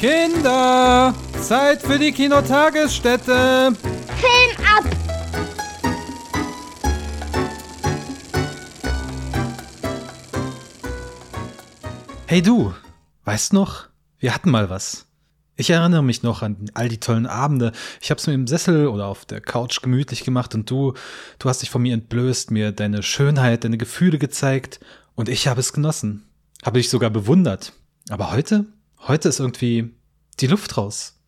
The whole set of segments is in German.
Kinder, Zeit für die Kinotagesstätte. Film ab! Hey du, weißt noch? Wir hatten mal was. Ich erinnere mich noch an all die tollen Abende. Ich hab's mir im Sessel oder auf der Couch gemütlich gemacht und du, du hast dich von mir entblößt, mir deine Schönheit, deine Gefühle gezeigt und ich habe es genossen. Habe dich sogar bewundert. Aber heute? Heute ist irgendwie die Luft raus.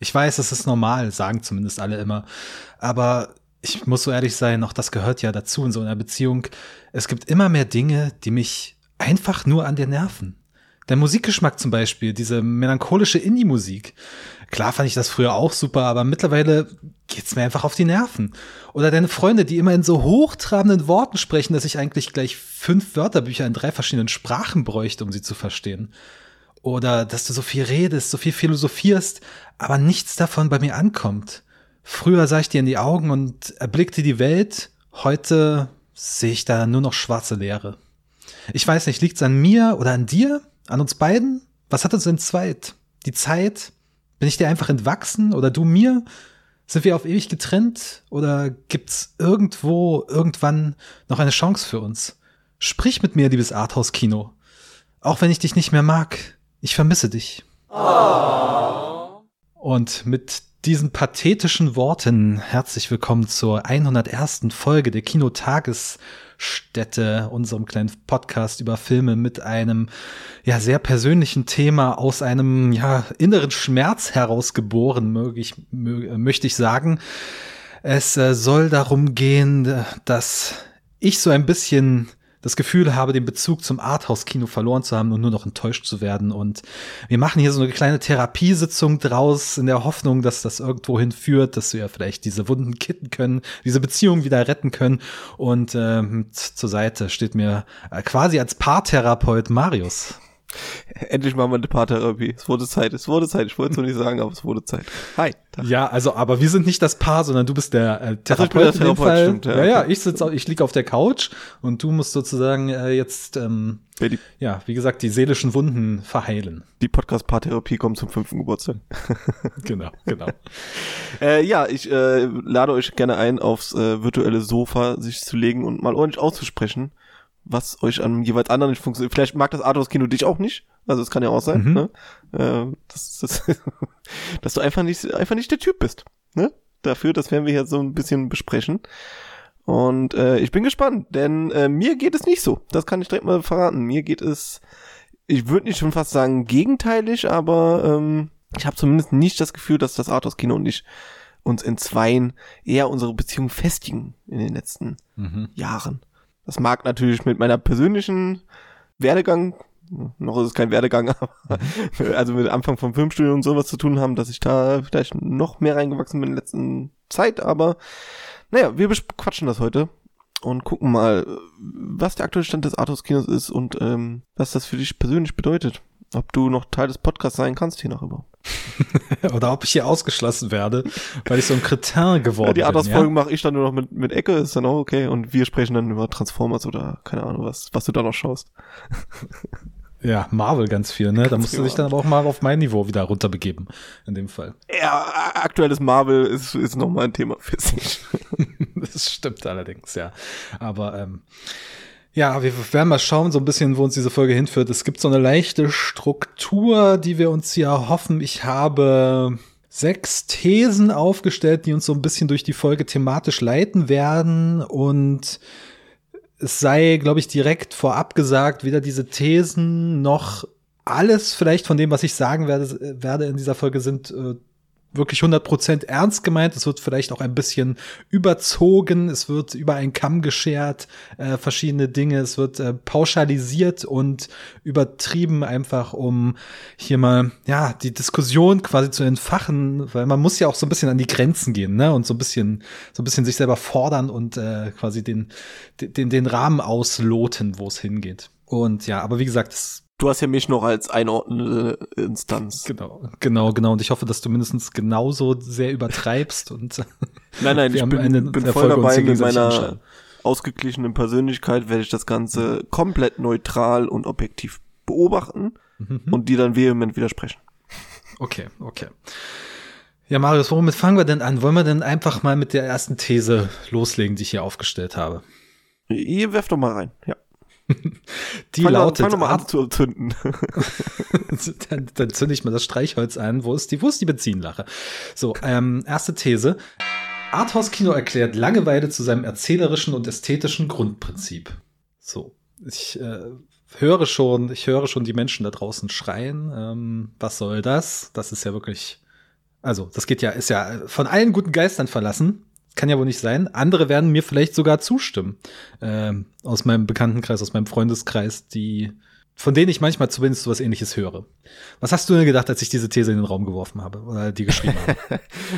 Ich weiß, es ist normal, sagen zumindest alle immer. Aber ich muss so ehrlich sein, auch das gehört ja dazu in so einer Beziehung. Es gibt immer mehr Dinge, die mich einfach nur an dir nerven. Der Musikgeschmack zum Beispiel, diese melancholische Indie-Musik. Klar fand ich das früher auch super, aber mittlerweile geht's mir einfach auf die Nerven. Oder deine Freunde, die immer in so hochtrabenden Worten sprechen, dass ich eigentlich gleich fünf Wörterbücher in drei verschiedenen Sprachen bräuchte, um sie zu verstehen. Oder dass du so viel redest, so viel philosophierst, aber nichts davon bei mir ankommt. Früher sah ich dir in die Augen und erblickte die Welt, heute sehe ich da nur noch schwarze Leere. Ich weiß nicht, liegt's an mir oder an dir? An uns beiden? Was hat uns entzweit? Die Zeit? Bin ich dir einfach entwachsen oder du mir? Sind wir auf ewig getrennt oder gibt's irgendwo, irgendwann noch eine Chance für uns? Sprich mit mir, liebes Arthouse-Kino. Auch wenn ich dich nicht mehr mag, ich vermisse dich. Oh. Und mit diesen pathetischen Worten herzlich willkommen zur 101. Folge der Kinotagesstätte, unserem kleinen Podcast über Filme mit einem ja sehr persönlichen Thema aus einem ja inneren Schmerz herausgeboren, möge ich, möchte ich sagen. Es äh, soll darum gehen, dass ich so ein bisschen das Gefühl habe, den Bezug zum Arthouse-Kino verloren zu haben und nur noch enttäuscht zu werden. Und wir machen hier so eine kleine Therapiesitzung draus, in der Hoffnung, dass das irgendwo hinführt, dass wir vielleicht diese Wunden kitten können, diese Beziehung wieder retten können. Und ähm, zur Seite steht mir äh, quasi als Paartherapeut Marius. Endlich machen wir eine Paartherapie. Es wurde Zeit, es wurde Zeit. Ich wollte es noch nicht sagen, aber es wurde Zeit. Hi. Tag. Ja, also, aber wir sind nicht das Paar, sondern du bist der äh, Therapeut Ach, ich in dem Fall. Stimmt, ja, ja, ja, ich sitze, ich liege auf der Couch und du musst sozusagen äh, jetzt, ähm, ja, die, ja, wie gesagt, die seelischen Wunden verheilen. Die Podcast-Paartherapie kommt zum fünften Geburtstag. genau, genau. äh, ja, ich äh, lade euch gerne ein, aufs äh, virtuelle Sofa sich zu legen und mal ordentlich auszusprechen was euch an jeweils anderen nicht funktioniert. Vielleicht mag das Arthouse-Kino dich auch nicht. Also es kann ja auch sein, mhm. ne? Äh, das, das, dass du einfach nicht, einfach nicht der Typ bist. Ne? Dafür, das werden wir hier so ein bisschen besprechen. Und äh, ich bin gespannt, denn äh, mir geht es nicht so. Das kann ich direkt mal verraten. Mir geht es, ich würde nicht schon fast sagen gegenteilig, aber ähm, ich habe zumindest nicht das Gefühl, dass das Arthouse-Kino und ich uns entzweien, eher unsere Beziehung festigen in den letzten mhm. Jahren. Das mag natürlich mit meiner persönlichen Werdegang, noch ist es kein Werdegang, aber also mit Anfang vom Filmstudio und sowas zu tun haben, dass ich da vielleicht noch mehr reingewachsen bin in der letzten Zeit, aber naja, wir quatschen das heute und gucken mal, was der aktuelle Stand des Arthouse-Kinos ist und ähm, was das für dich persönlich bedeutet. Ob du noch Teil des Podcasts sein kannst hier noch überhaupt. Oder ob ich hier ausgeschlossen werde, weil ich so ein Kretin geworden ja, die bin. Die Folgen ja? mache ich dann nur noch mit, mit Ecke, ist dann auch okay. Und wir sprechen dann über Transformers oder keine Ahnung, was, was du da noch schaust. Ja, Marvel ganz viel, ne? Ganz da musst du dich dann aber auch mal auf mein Niveau wieder runterbegeben, in dem Fall. Ja, aktuelles Marvel ist, ist nochmal ein Thema für sich. das stimmt allerdings, ja. Aber ähm, ja, wir werden mal schauen, so ein bisschen, wo uns diese Folge hinführt. Es gibt so eine leichte Struktur, die wir uns hier hoffen. Ich habe sechs Thesen aufgestellt, die uns so ein bisschen durch die Folge thematisch leiten werden. Und es sei, glaube ich, direkt vorab gesagt, weder diese Thesen noch alles vielleicht von dem, was ich sagen werde, werde in dieser Folge sind äh, wirklich 100% ernst gemeint. Es wird vielleicht auch ein bisschen überzogen. Es wird über einen Kamm geschert, äh, verschiedene Dinge. Es wird äh, pauschalisiert und übertrieben einfach, um hier mal, ja, die Diskussion quasi zu entfachen, weil man muss ja auch so ein bisschen an die Grenzen gehen, ne? Und so ein bisschen, so ein bisschen sich selber fordern und äh, quasi den, den, den Rahmen ausloten, wo es hingeht. Und ja, aber wie gesagt, es Du hast ja mich noch als einordnende Instanz. Genau, genau, genau. Und ich hoffe, dass du mindestens genauso sehr übertreibst und Nein, nein, ich bin, bin voll dabei mit meiner ausgeglichenen Persönlichkeit werde ich das Ganze komplett neutral und objektiv beobachten mhm. und dir dann vehement widersprechen. Okay, okay. Ja, Marius, womit fangen wir denn an? Wollen wir denn einfach mal mit der ersten These loslegen, die ich hier aufgestellt habe? Ihr werft doch mal rein, ja. Die fang lautet. Fang doch mal an zu zünden. dann, dann zünde ich mal das Streichholz an. Wo ist die, wo ist die Benzinlache? So, ähm, erste These. Arthouse-Kino erklärt Langeweile zu seinem erzählerischen und ästhetischen Grundprinzip. So, ich äh, höre schon, ich höre schon die Menschen da draußen schreien. Ähm, was soll das? Das ist ja wirklich, also das geht ja, ist ja von allen guten Geistern verlassen. Kann ja wohl nicht sein. Andere werden mir vielleicht sogar zustimmen. Ähm, aus meinem Bekanntenkreis, aus meinem Freundeskreis, die von denen ich manchmal zumindest so was ähnliches höre. Was hast du denn gedacht, als ich diese These in den Raum geworfen habe oder die geschrieben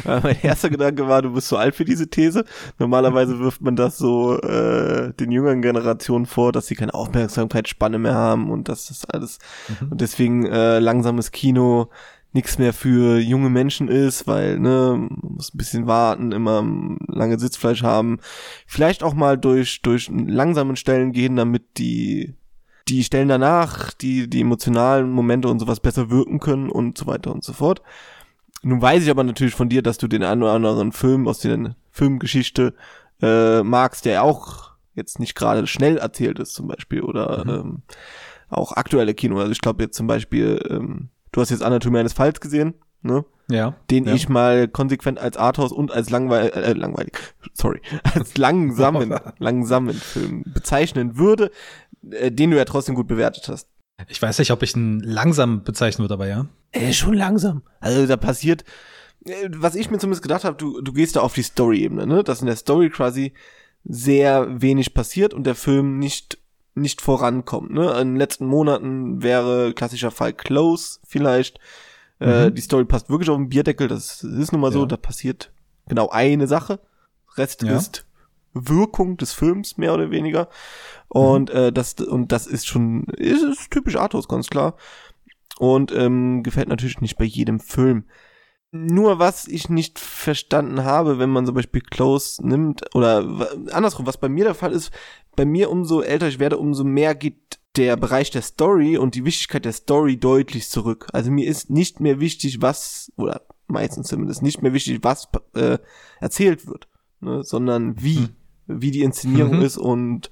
habe? mein erster Gedanke war, du bist zu alt für diese These. Normalerweise wirft man das so äh, den jüngeren Generationen vor, dass sie keine Aufmerksamkeitsspanne mehr haben und dass das alles mhm. und deswegen äh, langsames Kino nichts mehr für junge Menschen ist, weil ne, man muss ein bisschen warten, immer lange Sitzfleisch haben, vielleicht auch mal durch durch langsamen Stellen gehen, damit die die Stellen danach, die, die emotionalen Momente und sowas besser wirken können und so weiter und so fort. Nun weiß ich aber natürlich von dir, dass du den einen oder anderen Film aus der Filmgeschichte äh, magst, der auch jetzt nicht gerade schnell erzählt ist zum Beispiel oder mhm. ähm, auch aktuelle Kino. Also ich glaube jetzt zum Beispiel, ähm, du hast jetzt Anatomie eines Falls gesehen, ne? Ja. Den ja. ich mal konsequent als Arthouse und als langweil äh, langweilig, sorry, als langsamen, langsamen Film bezeichnen würde, äh, den du ja trotzdem gut bewertet hast. Ich weiß nicht, ob ich ihn langsam bezeichnen würde, aber ja. Äh, schon langsam. Also da passiert, äh, was ich mir zumindest gedacht habe, du, du gehst da auf die Story-Ebene, ne? Dass in der Story quasi sehr wenig passiert und der Film nicht nicht vorankommt. Ne? In den letzten Monaten wäre klassischer Fall Close vielleicht. Äh, mhm. Äh, die Story passt wirklich auf den Bierdeckel, das ist nun mal so, ja. da passiert genau eine Sache. Rest ja. ist Wirkung des Films, mehr oder weniger. Und mhm. äh, das und das ist schon ist, ist typisch Arthurs, ganz klar. Und ähm, gefällt natürlich nicht bei jedem Film. Nur was ich nicht verstanden habe, wenn man zum Beispiel Close nimmt, oder andersrum, was bei mir der Fall ist, bei mir umso älter ich werde, umso mehr geht der Bereich der Story und die Wichtigkeit der Story deutlich zurück. Also mir ist nicht mehr wichtig, was, oder meistens zumindest nicht mehr wichtig, was äh, erzählt wird, ne, sondern wie, hm. wie die Inszenierung mhm. ist und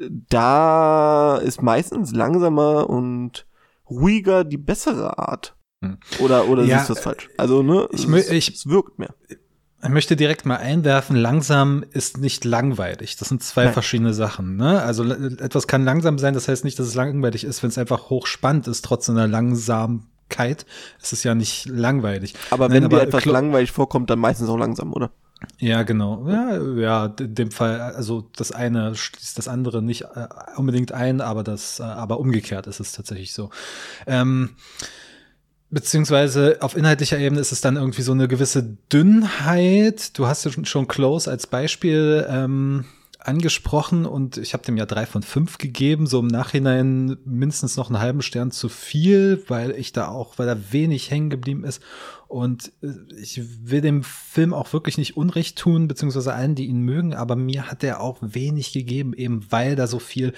da ist meistens langsamer und ruhiger die bessere Art. Hm. Oder, oder ja, siehst du das falsch? Also, ne, ich, es, ich, es wirkt mehr. Ich möchte direkt mal einwerfen, langsam ist nicht langweilig. Das sind zwei Nein. verschiedene Sachen. Ne? Also etwas kann langsam sein, das heißt nicht, dass es langweilig ist, wenn es einfach hochspannend ist, trotz einer Langsamkeit. Es ist ja nicht langweilig. Aber Nein, wenn aber dir etwas langweilig vorkommt, dann meistens auch langsam, oder? Ja, genau. Ja, ja, in dem Fall, also das eine schließt das andere nicht äh, unbedingt ein, aber das, äh, aber umgekehrt ist es tatsächlich so. Ähm, beziehungsweise auf inhaltlicher Ebene ist es dann irgendwie so eine gewisse Dünnheit. Du hast ja schon Close als Beispiel ähm, angesprochen und ich habe dem ja drei von fünf gegeben, so im Nachhinein mindestens noch einen halben Stern zu viel, weil ich da auch, weil da wenig hängen geblieben ist und äh, ich will dem Film auch wirklich nicht Unrecht tun, beziehungsweise allen, die ihn mögen, aber mir hat er auch wenig gegeben, eben weil da so viel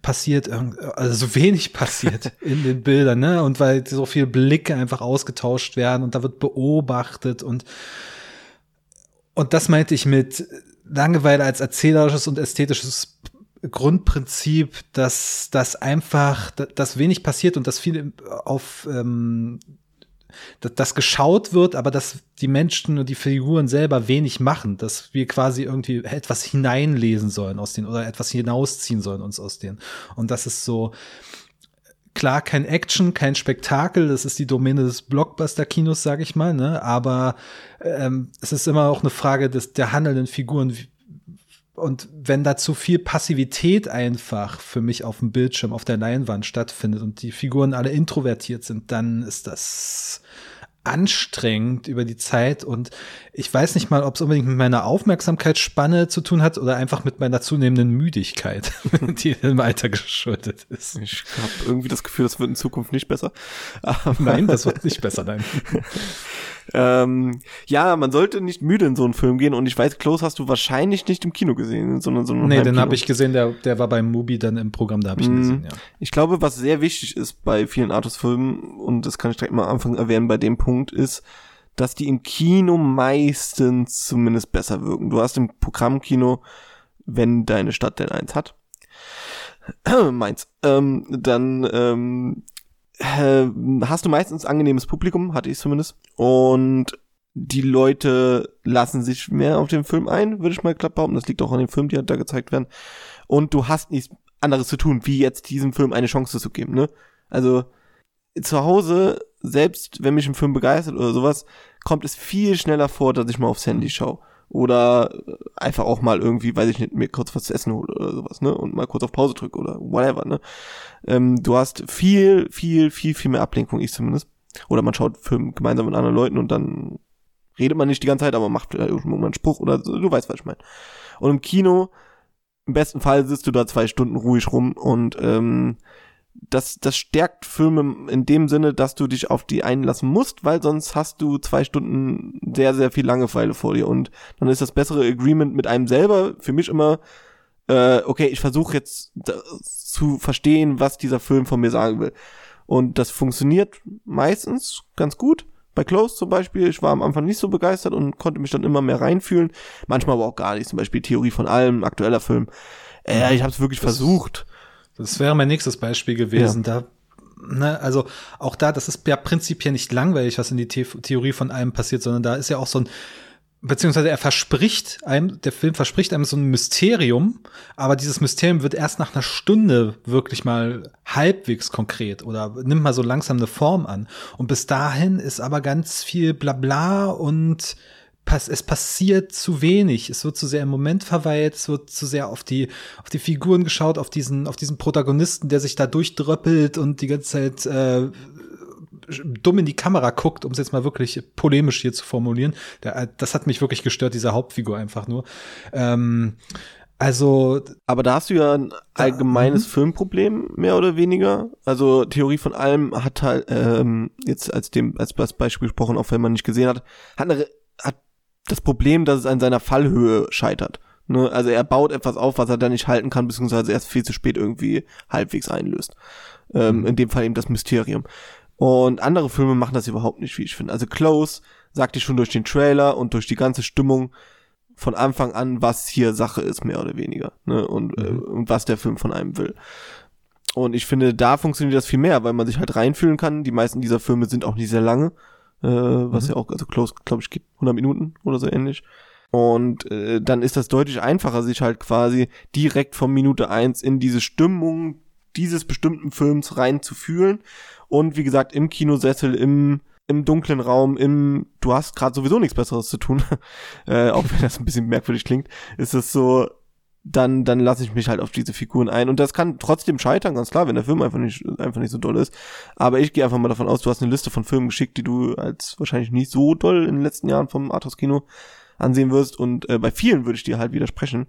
passiert, also so wenig passiert in den Bildern, ne? Und weil so viele Blicke einfach ausgetauscht werden und da wird beobachtet und und das meinte ich mit Langeweile als erzählerisches und ästhetisches Grundprinzip, dass das einfach, dass wenig passiert und dass viel auf ähm, dass, dass geschaut wird, aber dass die Menschen und die Figuren selber wenig machen, dass wir quasi irgendwie etwas hineinlesen sollen aus denen oder etwas hinausziehen sollen uns aus denen. Und das ist so, klar kein Action, kein Spektakel, das ist die Domäne des Blockbuster-Kinos, sag ich mal, ne? Aber ähm, es ist immer auch eine Frage des der handelnden Figuren. Und wenn da zu viel Passivität einfach für mich auf dem Bildschirm, auf der Leinwand stattfindet und die Figuren alle introvertiert sind, dann ist das anstrengend über die Zeit und ich weiß nicht mal, ob es unbedingt mit meiner Aufmerksamkeitsspanne zu tun hat oder einfach mit meiner zunehmenden Müdigkeit, die im Alter geschuldet ist. Ich habe irgendwie das Gefühl, das wird in Zukunft nicht besser. nein, das wird nicht besser, nein. Ähm, ja, man sollte nicht müde in so einen Film gehen und ich weiß, Close hast du wahrscheinlich nicht im Kino gesehen, sondern so Nee, den habe ich gesehen, der, der war beim Mubi dann im Programm, da habe ich ihn mm, gesehen, ja. Ich glaube, was sehr wichtig ist bei vielen Artus-Filmen, und das kann ich direkt mal am Anfang erwähnen, bei dem Punkt ist, dass die im Kino meistens zumindest besser wirken. Du hast im Programmkino, wenn deine Stadt denn eins hat, meins, ähm, dann ähm, äh, hast du meistens angenehmes Publikum, hatte ich zumindest. Und die Leute lassen sich mehr auf den Film ein, würde ich mal glatt behaupten. Das liegt auch an den Filmen, die halt da gezeigt werden. Und du hast nichts anderes zu tun, wie jetzt diesem Film eine Chance zu geben, ne? Also, zu Hause, selbst wenn mich ein Film begeistert oder sowas, kommt es viel schneller vor, dass ich mal aufs Handy schaue oder einfach auch mal irgendwie, weiß ich nicht, mir kurz was zu essen hole oder sowas, ne? Und mal kurz auf Pause drücke oder whatever, ne? Ähm, du hast viel, viel, viel, viel mehr Ablenkung, ich zumindest. Oder man schaut Film gemeinsam mit anderen Leuten und dann redet man nicht die ganze Zeit, aber macht äh, irgendwann einen Spruch oder so, du weißt, was ich meine. Und im Kino, im besten Fall sitzt du da zwei Stunden ruhig rum und ähm, das, das stärkt Filme in dem Sinne, dass du dich auf die einlassen musst, weil sonst hast du zwei Stunden sehr, sehr viel Langeweile vor dir. Und dann ist das bessere Agreement mit einem selber für mich immer, äh, okay, ich versuche jetzt zu verstehen, was dieser Film von mir sagen will. Und das funktioniert meistens ganz gut. Bei Close zum Beispiel, ich war am Anfang nicht so begeistert und konnte mich dann immer mehr reinfühlen. Manchmal aber auch gar nicht. Zum Beispiel Theorie von allem, aktueller Film. Äh, ich habe es wirklich das versucht das wäre mein nächstes Beispiel gewesen. Ja. Da, ne, also auch da, das ist ja prinzipiell nicht langweilig, was in die The Theorie von einem passiert, sondern da ist ja auch so ein beziehungsweise er verspricht einem, der Film verspricht einem so ein Mysterium, aber dieses Mysterium wird erst nach einer Stunde wirklich mal halbwegs konkret oder nimmt mal so langsam eine Form an. Und bis dahin ist aber ganz viel Blabla und pass es passiert zu wenig. Es wird zu sehr im Moment verweilt, es wird zu sehr auf die, auf die Figuren geschaut, auf diesen, auf diesen Protagonisten, der sich da durchdröppelt und die ganze Zeit äh, dumm in die Kamera guckt, um es jetzt mal wirklich polemisch hier zu formulieren. Der, das hat mich wirklich gestört, diese Hauptfigur einfach nur. Ähm, also. Aber da hast du ja ein allgemeines da, mhm. Filmproblem, mehr oder weniger. Also Theorie von allem hat halt, ähm, jetzt als dem, als Beispiel gesprochen, auch wenn man nicht gesehen hat, hat eine hat das Problem, dass es an seiner Fallhöhe scheitert. Ne? Also er baut etwas auf, was er dann nicht halten kann, beziehungsweise erst viel zu spät irgendwie halbwegs einlöst. Ähm, mhm. in dem Fall eben das Mysterium. Und andere Filme machen das überhaupt nicht, wie ich finde. Also Close sagte ich schon durch den Trailer und durch die ganze Stimmung von Anfang an, was hier Sache ist, mehr oder weniger. Ne? Und, äh, mhm. äh, und was der Film von einem will. Und ich finde, da funktioniert das viel mehr, weil man sich halt reinfühlen kann. Die meisten dieser Filme sind auch nicht sehr lange äh, was mhm. ja auch, also Close, glaube ich, gibt 100 Minuten oder so ähnlich. Und äh, dann ist das deutlich einfacher, sich halt quasi direkt von Minute eins in diese Stimmung dieses bestimmten Films reinzufühlen. Und wie gesagt, im Kinosessel, im, im dunklen Raum, im, du hast gerade sowieso nichts Besseres zu tun, äh, auch wenn das ein bisschen merkwürdig klingt, ist es so, dann, dann lasse ich mich halt auf diese Figuren ein. Und das kann trotzdem scheitern, ganz klar, wenn der Film einfach nicht, einfach nicht so doll ist. Aber ich gehe einfach mal davon aus, du hast eine Liste von Filmen geschickt, die du als wahrscheinlich nicht so doll in den letzten Jahren vom Arthouse-Kino ansehen wirst. Und äh, bei vielen würde ich dir halt widersprechen.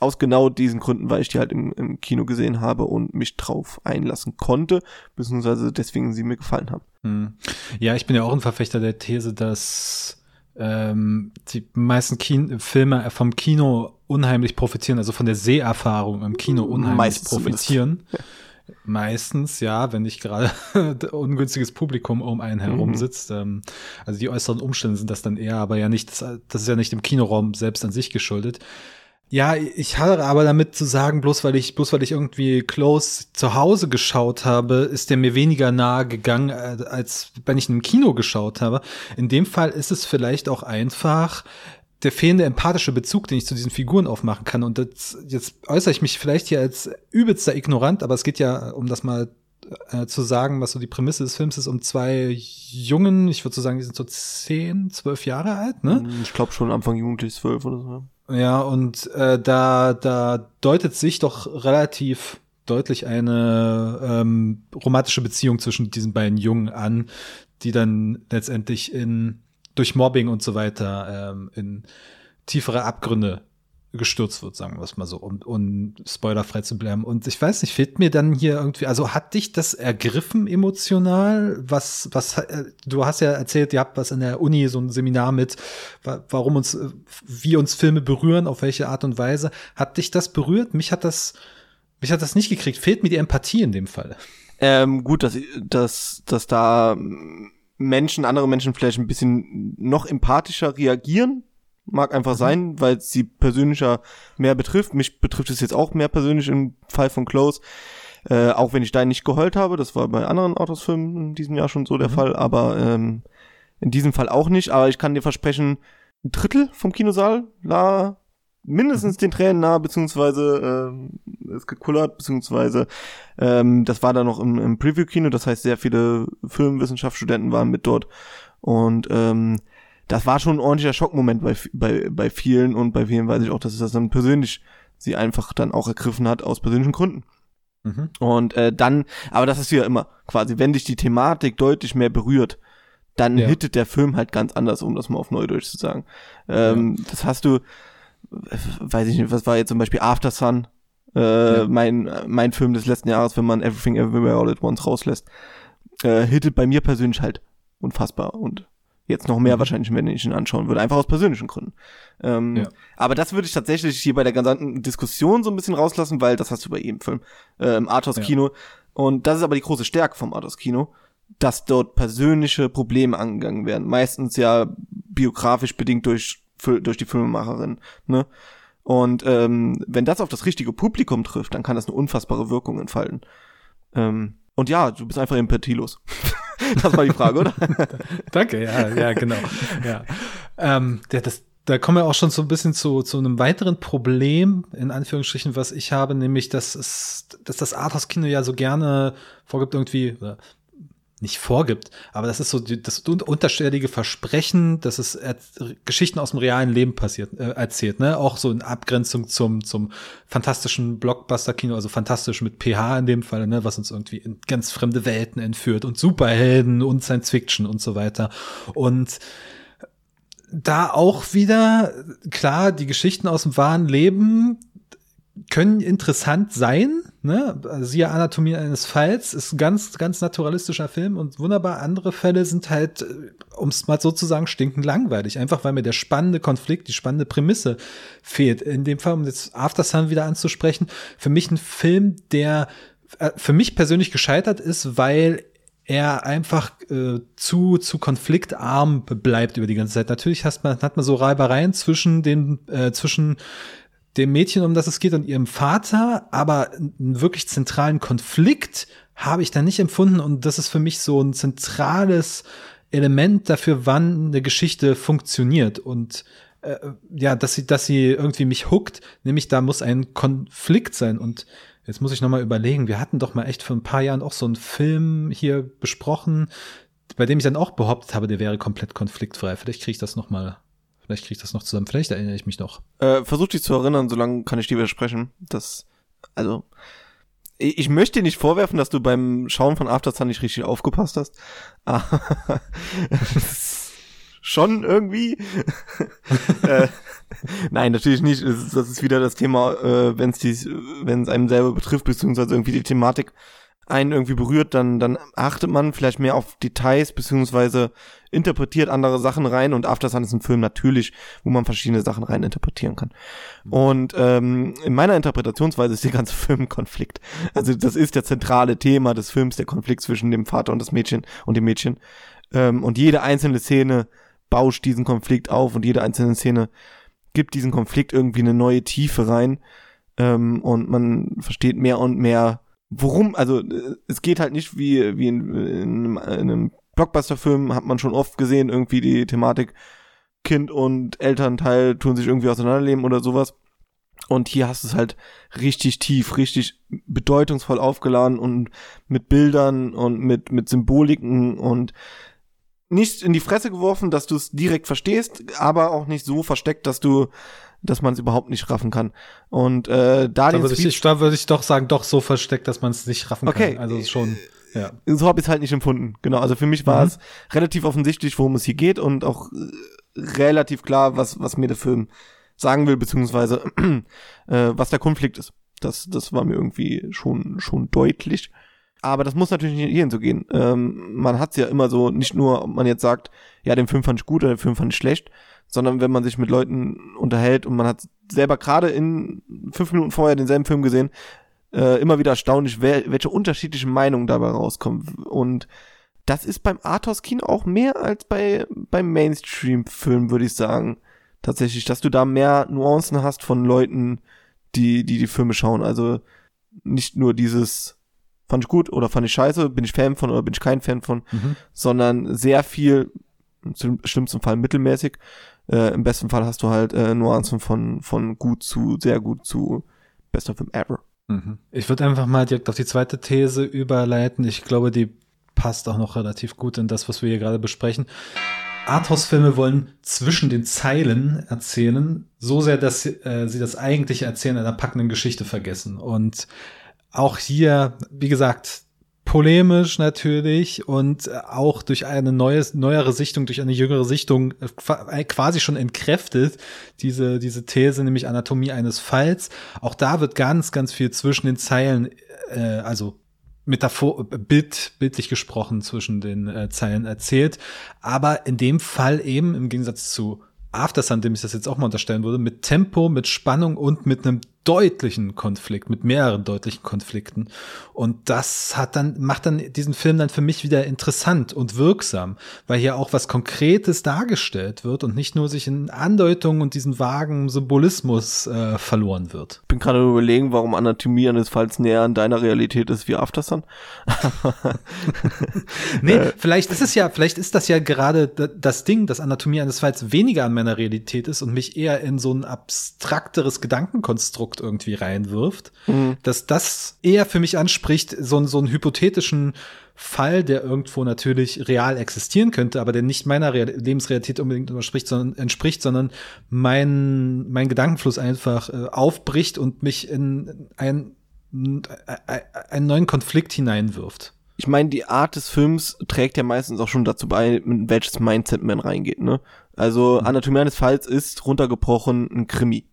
Aus genau diesen Gründen, weil ich die halt im, im Kino gesehen habe und mich drauf einlassen konnte, beziehungsweise deswegen sie mir gefallen haben. Hm. Ja, ich bin ja auch ein Verfechter der These, dass ähm, die meisten Kin Filme vom Kino unheimlich profitieren, also von der Seherfahrung im Kino unheimlich Meistens profitieren. Meistens, ja, wenn nicht gerade ungünstiges Publikum um einen herum mhm. sitzt. Ähm, also die äußeren Umstände sind das dann eher, aber ja nicht, das, das ist ja nicht im Kinoraum selbst an sich geschuldet. Ja, ich hatte aber damit zu sagen, bloß weil ich, bloß weil ich irgendwie Close zu Hause geschaut habe, ist der mir weniger nahe gegangen, äh, als wenn ich ihn im Kino geschaut habe. In dem Fall ist es vielleicht auch einfach der fehlende empathische Bezug, den ich zu diesen Figuren aufmachen kann. Und das, jetzt äußere ich mich vielleicht hier als übelster Ignorant, aber es geht ja, um das mal äh, zu sagen, was so die Prämisse des Films ist, um zwei Jungen, ich würde so sagen, die sind so zehn, zwölf Jahre alt, ne? Ich glaube schon Anfang Jugendlich zwölf oder so. Ja, und äh, da, da deutet sich doch relativ deutlich eine ähm, romantische Beziehung zwischen diesen beiden Jungen an, die dann letztendlich in durch Mobbing und so weiter ähm, in tiefere Abgründe gestürzt wird, sagen wir es mal so, um, um spoilerfrei zu bleiben. Und ich weiß nicht, fehlt mir dann hier irgendwie, also hat dich das ergriffen emotional? Was, was, äh, du hast ja erzählt, ihr habt was in der Uni, so ein Seminar mit, warum uns, äh, wie uns Filme berühren, auf welche Art und Weise. Hat dich das berührt? Mich hat das, mich hat das nicht gekriegt. Fehlt mir die Empathie in dem Fall? Ähm, gut, dass, dass, dass da Menschen, andere Menschen vielleicht ein bisschen noch empathischer reagieren Mag einfach mhm. sein, weil es sie persönlicher mehr betrifft. Mich betrifft es jetzt auch mehr persönlich im Fall von Close. Äh, auch wenn ich da nicht geheult habe, das war bei anderen Autosfilmen in diesem Jahr schon so der mhm. Fall, aber ähm, in diesem Fall auch nicht. Aber ich kann dir versprechen, ein Drittel vom Kinosaal war mindestens mhm. den Tränen nah, beziehungsweise äh, ist gekullert, beziehungsweise ähm, das war dann noch im, im Preview-Kino, das heißt, sehr viele Filmwissenschaftsstudenten waren mit dort. Und ähm, das war schon ein ordentlicher Schockmoment bei, bei, bei vielen und bei vielen weiß ich auch, dass es das dann persönlich sie einfach dann auch ergriffen hat aus persönlichen Gründen. Mhm. Und äh, dann, aber das ist ja immer quasi, wenn dich die Thematik deutlich mehr berührt, dann ja. hittet der Film halt ganz anders, um das mal auf Neudeutsch zu sagen. Ähm, ja. Das hast du, weiß ich nicht, was war jetzt zum Beispiel After Sun, äh, ja. mein, mein Film des letzten Jahres, wenn man Everything Everywhere All at Once rauslässt, äh, hittet bei mir persönlich halt unfassbar und Jetzt noch mehr mhm. wahrscheinlich, wenn ich ihn anschauen würde, einfach aus persönlichen Gründen. Ähm, ja. Aber das würde ich tatsächlich hier bei der gesamten Diskussion so ein bisschen rauslassen, weil das hast du bei jedem Film äh, im Arthouse-Kino. Ja. Und das ist aber die große Stärke vom Arthouse-Kino, dass dort persönliche Probleme angegangen werden. Meistens ja biografisch bedingt durch, durch die Filmemacherin. Ne? Und ähm, wenn das auf das richtige Publikum trifft, dann kann das eine unfassbare Wirkung entfalten. Ähm, und ja, du bist einfach empathielos. das war die Frage, oder? Danke, ja, ja, genau. Ja. Ähm, ja, das, da kommen wir auch schon so ein bisschen zu, zu einem weiteren Problem, in Anführungsstrichen, was ich habe, nämlich, dass es, dass das Arthouse-Kino ja so gerne vorgibt, irgendwie, oder nicht vorgibt, aber das ist so die, das unterschwellige Versprechen, dass es Geschichten aus dem realen Leben passiert, äh, erzählt, ne? Auch so in Abgrenzung zum, zum fantastischen Blockbuster-Kino, also fantastisch mit PH in dem Fall, ne? Was uns irgendwie in ganz fremde Welten entführt und Superhelden und Science Fiction und so weiter. Und da auch wieder, klar, die Geschichten aus dem wahren Leben können interessant sein, ne? Siehe Anatomie eines Falls, ist ein ganz, ganz naturalistischer Film und wunderbar. Andere Fälle sind halt, äh, um es mal sozusagen, stinkend langweilig. Einfach weil mir der spannende Konflikt, die spannende Prämisse fehlt. In dem Fall, um jetzt After Sun wieder anzusprechen, für mich ein Film, der äh, für mich persönlich gescheitert ist, weil er einfach äh, zu zu konfliktarm bleibt über die ganze Zeit. Natürlich hat man hat man so Reibereien zwischen den äh, zwischen dem Mädchen, um das es geht, und ihrem Vater, aber einen wirklich zentralen Konflikt habe ich da nicht empfunden und das ist für mich so ein zentrales Element dafür, wann eine Geschichte funktioniert und äh, ja, dass sie, dass sie irgendwie mich huckt, nämlich da muss ein Konflikt sein und jetzt muss ich noch mal überlegen, wir hatten doch mal echt vor ein paar Jahren auch so einen Film hier besprochen, bei dem ich dann auch behauptet habe, der wäre komplett konfliktfrei. Vielleicht kriege ich das noch mal Vielleicht kriege ich das noch zusammen. Vielleicht erinnere ich mich noch. Äh, versuch dich zu erinnern, solange kann ich dir widersprechen. Das, also, ich, ich möchte dir nicht vorwerfen, dass du beim Schauen von After Sun nicht richtig aufgepasst hast. schon irgendwie. äh, nein, natürlich nicht. Das ist wieder das Thema, äh, wenn es einem selber betrifft, beziehungsweise irgendwie die Thematik einen irgendwie berührt, dann, dann achtet man vielleicht mehr auf Details, beziehungsweise interpretiert andere Sachen rein und After Sun ist ein Film natürlich, wo man verschiedene Sachen rein interpretieren kann. Und ähm, in meiner Interpretationsweise ist der ganze Film Konflikt. Also das ist der zentrale Thema des Films, der Konflikt zwischen dem Vater und das Mädchen und dem Mädchen. Ähm, und jede einzelne Szene bauscht diesen Konflikt auf und jede einzelne Szene gibt diesen Konflikt irgendwie eine neue Tiefe rein. Ähm, und man versteht mehr und mehr, worum, also äh, es geht halt nicht wie, wie in, in, in einem Blockbuster-Film, hat man schon oft gesehen, irgendwie die Thematik Kind und Elternteil tun sich irgendwie auseinanderleben oder sowas. Und hier hast du es halt richtig tief, richtig bedeutungsvoll aufgeladen und mit Bildern und mit, mit Symboliken und nicht in die Fresse geworfen, dass du es direkt verstehst, aber auch nicht so versteckt, dass du dass man es überhaupt nicht raffen kann. Und äh, da, da würde ich, da würde ich doch sagen, doch so versteckt, dass man es nicht raffen okay. kann. Also schon. Ja. So habe ich es halt nicht empfunden. Genau. Also für mich war mhm. es relativ offensichtlich, worum es hier geht und auch äh, relativ klar, was was mir der Film sagen will, beziehungsweise äh, was der Konflikt ist. Das, das war mir irgendwie schon, schon deutlich. Aber das muss natürlich nicht hierhin so gehen. Ähm, man hat es ja immer so, nicht nur, ob man jetzt sagt, ja, den Film fand ich gut oder den Film fand ich schlecht, sondern wenn man sich mit Leuten unterhält und man hat selber gerade in fünf Minuten vorher denselben Film gesehen, äh, immer wieder erstaunlich, wel welche unterschiedlichen Meinungen dabei rauskommen. Und das ist beim Arthouse-Kino auch mehr als bei beim Mainstream-Film, würde ich sagen. Tatsächlich, dass du da mehr Nuancen hast von Leuten, die, die die Filme schauen. Also nicht nur dieses fand ich gut oder fand ich scheiße, bin ich Fan von oder bin ich kein Fan von, mhm. sondern sehr viel, im schlimmsten Fall mittelmäßig. Äh, Im besten Fall hast du halt äh, Nuancen von, von gut zu sehr gut zu bester Film ever. Mhm. Ich würde einfach mal direkt auf die zweite These überleiten. Ich glaube, die passt auch noch relativ gut in das, was wir hier gerade besprechen. Arthouse-Filme wollen zwischen den Zeilen erzählen, so sehr, dass äh, sie das eigentliche Erzählen einer packenden Geschichte vergessen. Und auch hier, wie gesagt, polemisch natürlich und auch durch eine neues, neuere Sichtung, durch eine jüngere Sichtung äh, quasi schon entkräftet, diese, diese These, nämlich Anatomie eines Falls. Auch da wird ganz, ganz viel zwischen den Zeilen, äh, also Metaphor, Bild, bildlich gesprochen zwischen den äh, Zeilen erzählt. Aber in dem Fall eben, im Gegensatz zu Aftersun, dem ich das jetzt auch mal unterstellen würde, mit Tempo, mit Spannung und mit einem deutlichen Konflikt, mit mehreren deutlichen Konflikten. Und das hat dann, macht dann diesen Film dann für mich wieder interessant und wirksam, weil hier auch was Konkretes dargestellt wird und nicht nur sich in Andeutungen und diesen vagen Symbolismus äh, verloren wird. Ich bin gerade überlegen, warum Anatomie eines Falls näher an deiner Realität ist wie Aftersun. nee, vielleicht ist es ja, vielleicht ist das ja gerade das Ding, dass Anatomie eines Falls weniger an meiner Realität ist und mich eher in so ein abstrakteres Gedankenkonstrukt Konstrukt irgendwie reinwirft, mhm. dass das eher für mich anspricht, so, so einen hypothetischen Fall, der irgendwo natürlich real existieren könnte, aber der nicht meiner Real Lebensrealität unbedingt entspricht, sondern, entspricht, sondern mein, mein Gedankenfluss einfach äh, aufbricht und mich in ein, einen neuen Konflikt hineinwirft. Ich meine, die Art des Films trägt ja meistens auch schon dazu bei, in welches Mindset man reingeht, ne? Also mhm. Anatomie eines Falls ist runtergebrochen ein Krimi,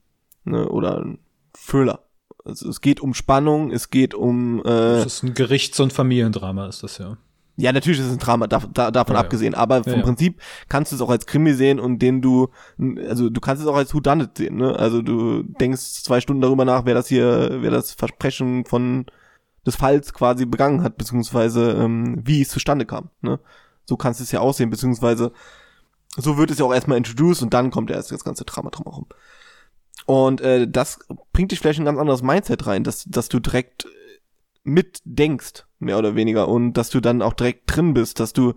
ne? Oder ein Thriller. Also es geht um Spannung, es geht um. Äh, das ist ein Gerichts- und Familiendrama, ist das ja. Ja, natürlich ist es ein Drama, da, da, davon ja, abgesehen. Aber vom ja, Prinzip kannst du es auch als Krimi sehen und den du, also du kannst es auch als Whodunit sehen. Ne? Also du denkst zwei Stunden darüber nach, wer das hier, wer das Versprechen von des Falls quasi begangen hat, beziehungsweise ähm, wie es zustande kam. Ne? So kannst du es ja aussehen, beziehungsweise so wird es ja auch erstmal introduced und dann kommt erst das ganze Drama drumherum. Und äh, das bringt dich vielleicht ein ganz anderes Mindset rein, dass, dass du direkt mitdenkst, mehr oder weniger, und dass du dann auch direkt drin bist, dass du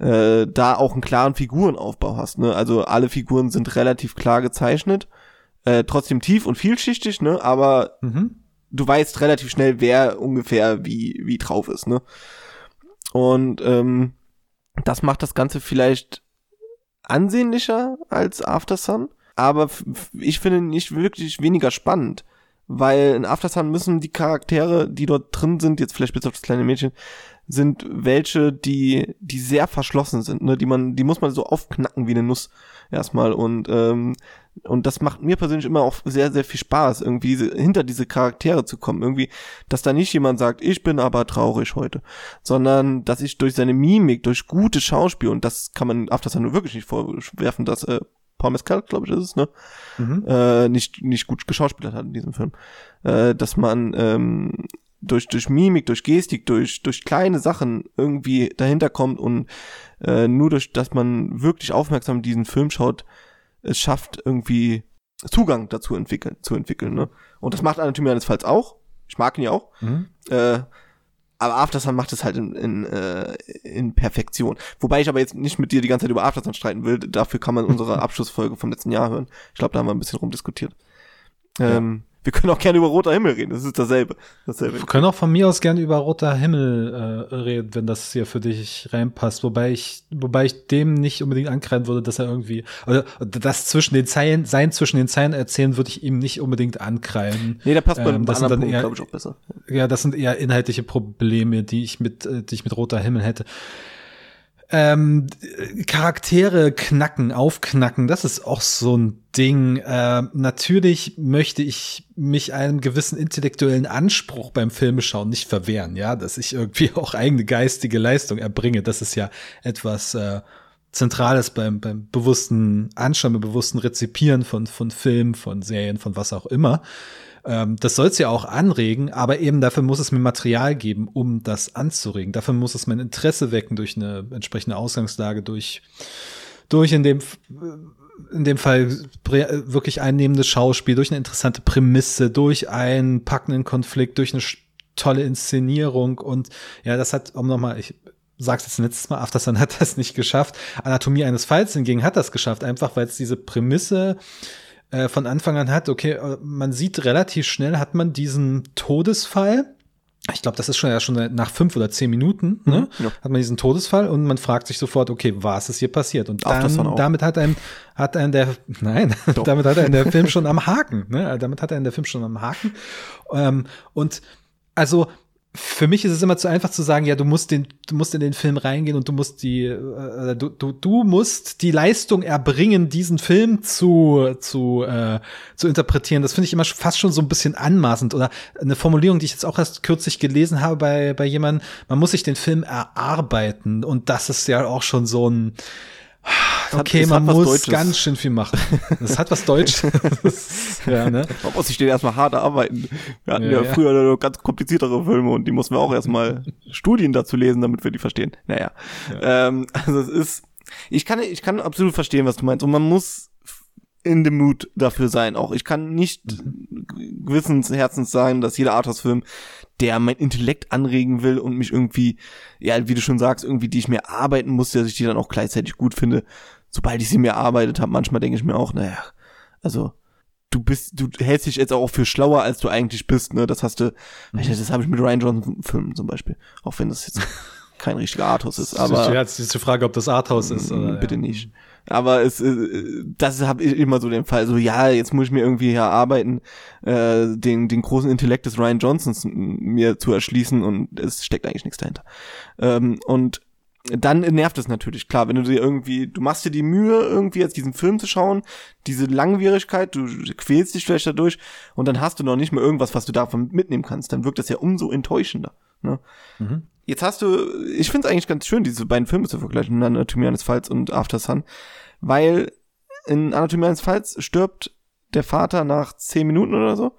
äh, da auch einen klaren Figurenaufbau hast. Ne? Also alle Figuren sind relativ klar gezeichnet, äh, trotzdem tief und vielschichtig, ne? aber mhm. du weißt relativ schnell, wer ungefähr wie, wie drauf ist. Ne? Und ähm, das macht das Ganze vielleicht ansehnlicher als After Sun aber ich finde nicht wirklich weniger spannend. Weil in Aftersun müssen die Charaktere, die dort drin sind, jetzt vielleicht bis auf das kleine Mädchen, sind welche, die, die sehr verschlossen sind, ne? Die man, die muss man so aufknacken wie eine Nuss erstmal. Und, ähm, und das macht mir persönlich immer auch sehr, sehr viel Spaß, irgendwie hinter diese Charaktere zu kommen. Irgendwie, dass da nicht jemand sagt, ich bin aber traurig heute, sondern dass ich durch seine Mimik, durch gute Schauspiel, und das kann man Aftersun nur wirklich nicht vorwerfen, dass äh, Paul Mescal, glaube ich, ist es, ne? Mhm. Äh, nicht, nicht gut geschauspielert hat in diesem Film. Äh, dass man ähm, durch, durch Mimik, durch Gestik, durch, durch kleine Sachen irgendwie dahinter kommt und äh, nur durch, dass man wirklich aufmerksam diesen Film schaut, es schafft, irgendwie Zugang dazu entwickeln, zu entwickeln. Ne? Und das macht Anatomie eines Falls auch. Ich mag ihn ja auch. Mhm. Äh, aber Aftersun macht es halt in, in, äh, in Perfektion. Wobei ich aber jetzt nicht mit dir die ganze Zeit über Aftersun streiten will. Dafür kann man unsere Abschlussfolge vom letzten Jahr hören. Ich glaube, da haben wir ein bisschen rumdiskutiert. Ähm, wir können auch gerne über roter Himmel reden, das ist dasselbe. dasselbe. Wir können auch von mir aus gerne über roter Himmel äh, reden, wenn das hier für dich reinpasst. Wobei ich, wobei ich dem nicht unbedingt ankreiden würde, dass er irgendwie, oder das zwischen den Zeilen, sein zwischen den Zeilen erzählen, würde ich ihm nicht unbedingt ankreiden. Nee, der passt bei ähm, das dann eher, glaube ich, auch besser. Ja, das sind eher inhaltliche Probleme, die ich mit, äh, die ich mit roter Himmel hätte. Ähm, Charaktere knacken, aufknacken, das ist auch so ein Ding. Äh, natürlich möchte ich mich einem gewissen intellektuellen Anspruch beim Filmeschauen nicht verwehren, ja, dass ich irgendwie auch eigene geistige Leistung erbringe. Das ist ja etwas äh, Zentrales beim, beim bewussten Anschauen, beim bewussten Rezipieren von, von Filmen, von Serien, von was auch immer. Ähm, das soll es ja auch anregen, aber eben dafür muss es mir Material geben, um das anzuregen. Dafür muss es mein Interesse wecken durch eine entsprechende Ausgangslage, durch, durch in dem, in dem Fall wirklich einnehmendes Schauspiel, durch eine interessante Prämisse, durch einen packenden Konflikt, durch eine tolle Inszenierung und ja, das hat, um nochmal, ich sag's jetzt letztes Mal, Aftersun hat das nicht geschafft. Anatomie eines Falls hingegen hat das geschafft, einfach weil es diese Prämisse äh, von Anfang an hat, okay, äh, man sieht relativ schnell, hat man diesen Todesfall. Ich glaube, das ist schon ja schon nach fünf oder zehn Minuten, ne? Mhm, ja. hat man diesen Todesfall und man fragt sich sofort, okay, was ist hier passiert? Und dann, damit hat ein, hat ein der, nein, damit hat ein der Film schon am Haken, ne? Damit hat ein der Film schon am Haken. Ähm, und also für mich ist es immer zu einfach zu sagen, ja, du musst den, du musst in den Film reingehen und du musst die, äh, du, du, du musst die Leistung erbringen, diesen Film zu, zu, äh, zu interpretieren. Das finde ich immer fast schon so ein bisschen anmaßend oder eine Formulierung, die ich jetzt auch erst kürzlich gelesen habe bei, bei jemandem, man muss sich den Film erarbeiten und das ist ja auch schon so ein, Okay, man muss ganz schön viel machen. Das hat was Deutsches. ja, ne? Man muss sich den erstmal hart erarbeiten. Wir hatten ja, ja, ja. früher ganz kompliziertere Filme und die mussten wir auch erstmal Studien dazu lesen, damit wir die verstehen. Naja. Ja. Ähm, also es ist, ich kann, ich kann absolut verstehen, was du meinst. Und man muss in dem Mood dafür sein auch. Ich kann nicht mhm. gewissens Herzens sagen, dass jeder Arthouse-Film der mein Intellekt anregen will und mich irgendwie, ja, wie du schon sagst, irgendwie, die ich mir arbeiten muss, dass ich die dann auch gleichzeitig gut finde. Sobald ich sie mir erarbeitet habe, manchmal denke ich mir auch, naja, also du bist, du hältst dich jetzt auch für schlauer, als du eigentlich bist, ne? Das hast du, mhm. das habe ich mit Ryan Johnson Filmen zum Beispiel, auch wenn das jetzt kein richtiger Arthouse ist. Aber ja, jetzt ist die Frage, ob das Arthouse ist. Oder, bitte ja. nicht. Aber es, äh, das habe ich immer so den Fall. So, ja, jetzt muss ich mir irgendwie hier arbeiten, äh, den, den großen Intellekt des Ryan Johnsons mir zu erschließen und es steckt eigentlich nichts dahinter. Ähm, und dann nervt es natürlich, klar, wenn du dir irgendwie, du machst dir die Mühe, irgendwie jetzt diesen Film zu schauen, diese Langwierigkeit, du quälst dich vielleicht dadurch und dann hast du noch nicht mehr irgendwas, was du davon mitnehmen kannst, dann wirkt das ja umso enttäuschender. Ne? Mhm. Jetzt hast du, ich finde es eigentlich ganz schön, diese beiden Filme zu vergleichen, Anatomie eines Falls und After Sun, weil in Anatomie eines Falls stirbt der Vater nach zehn Minuten oder so.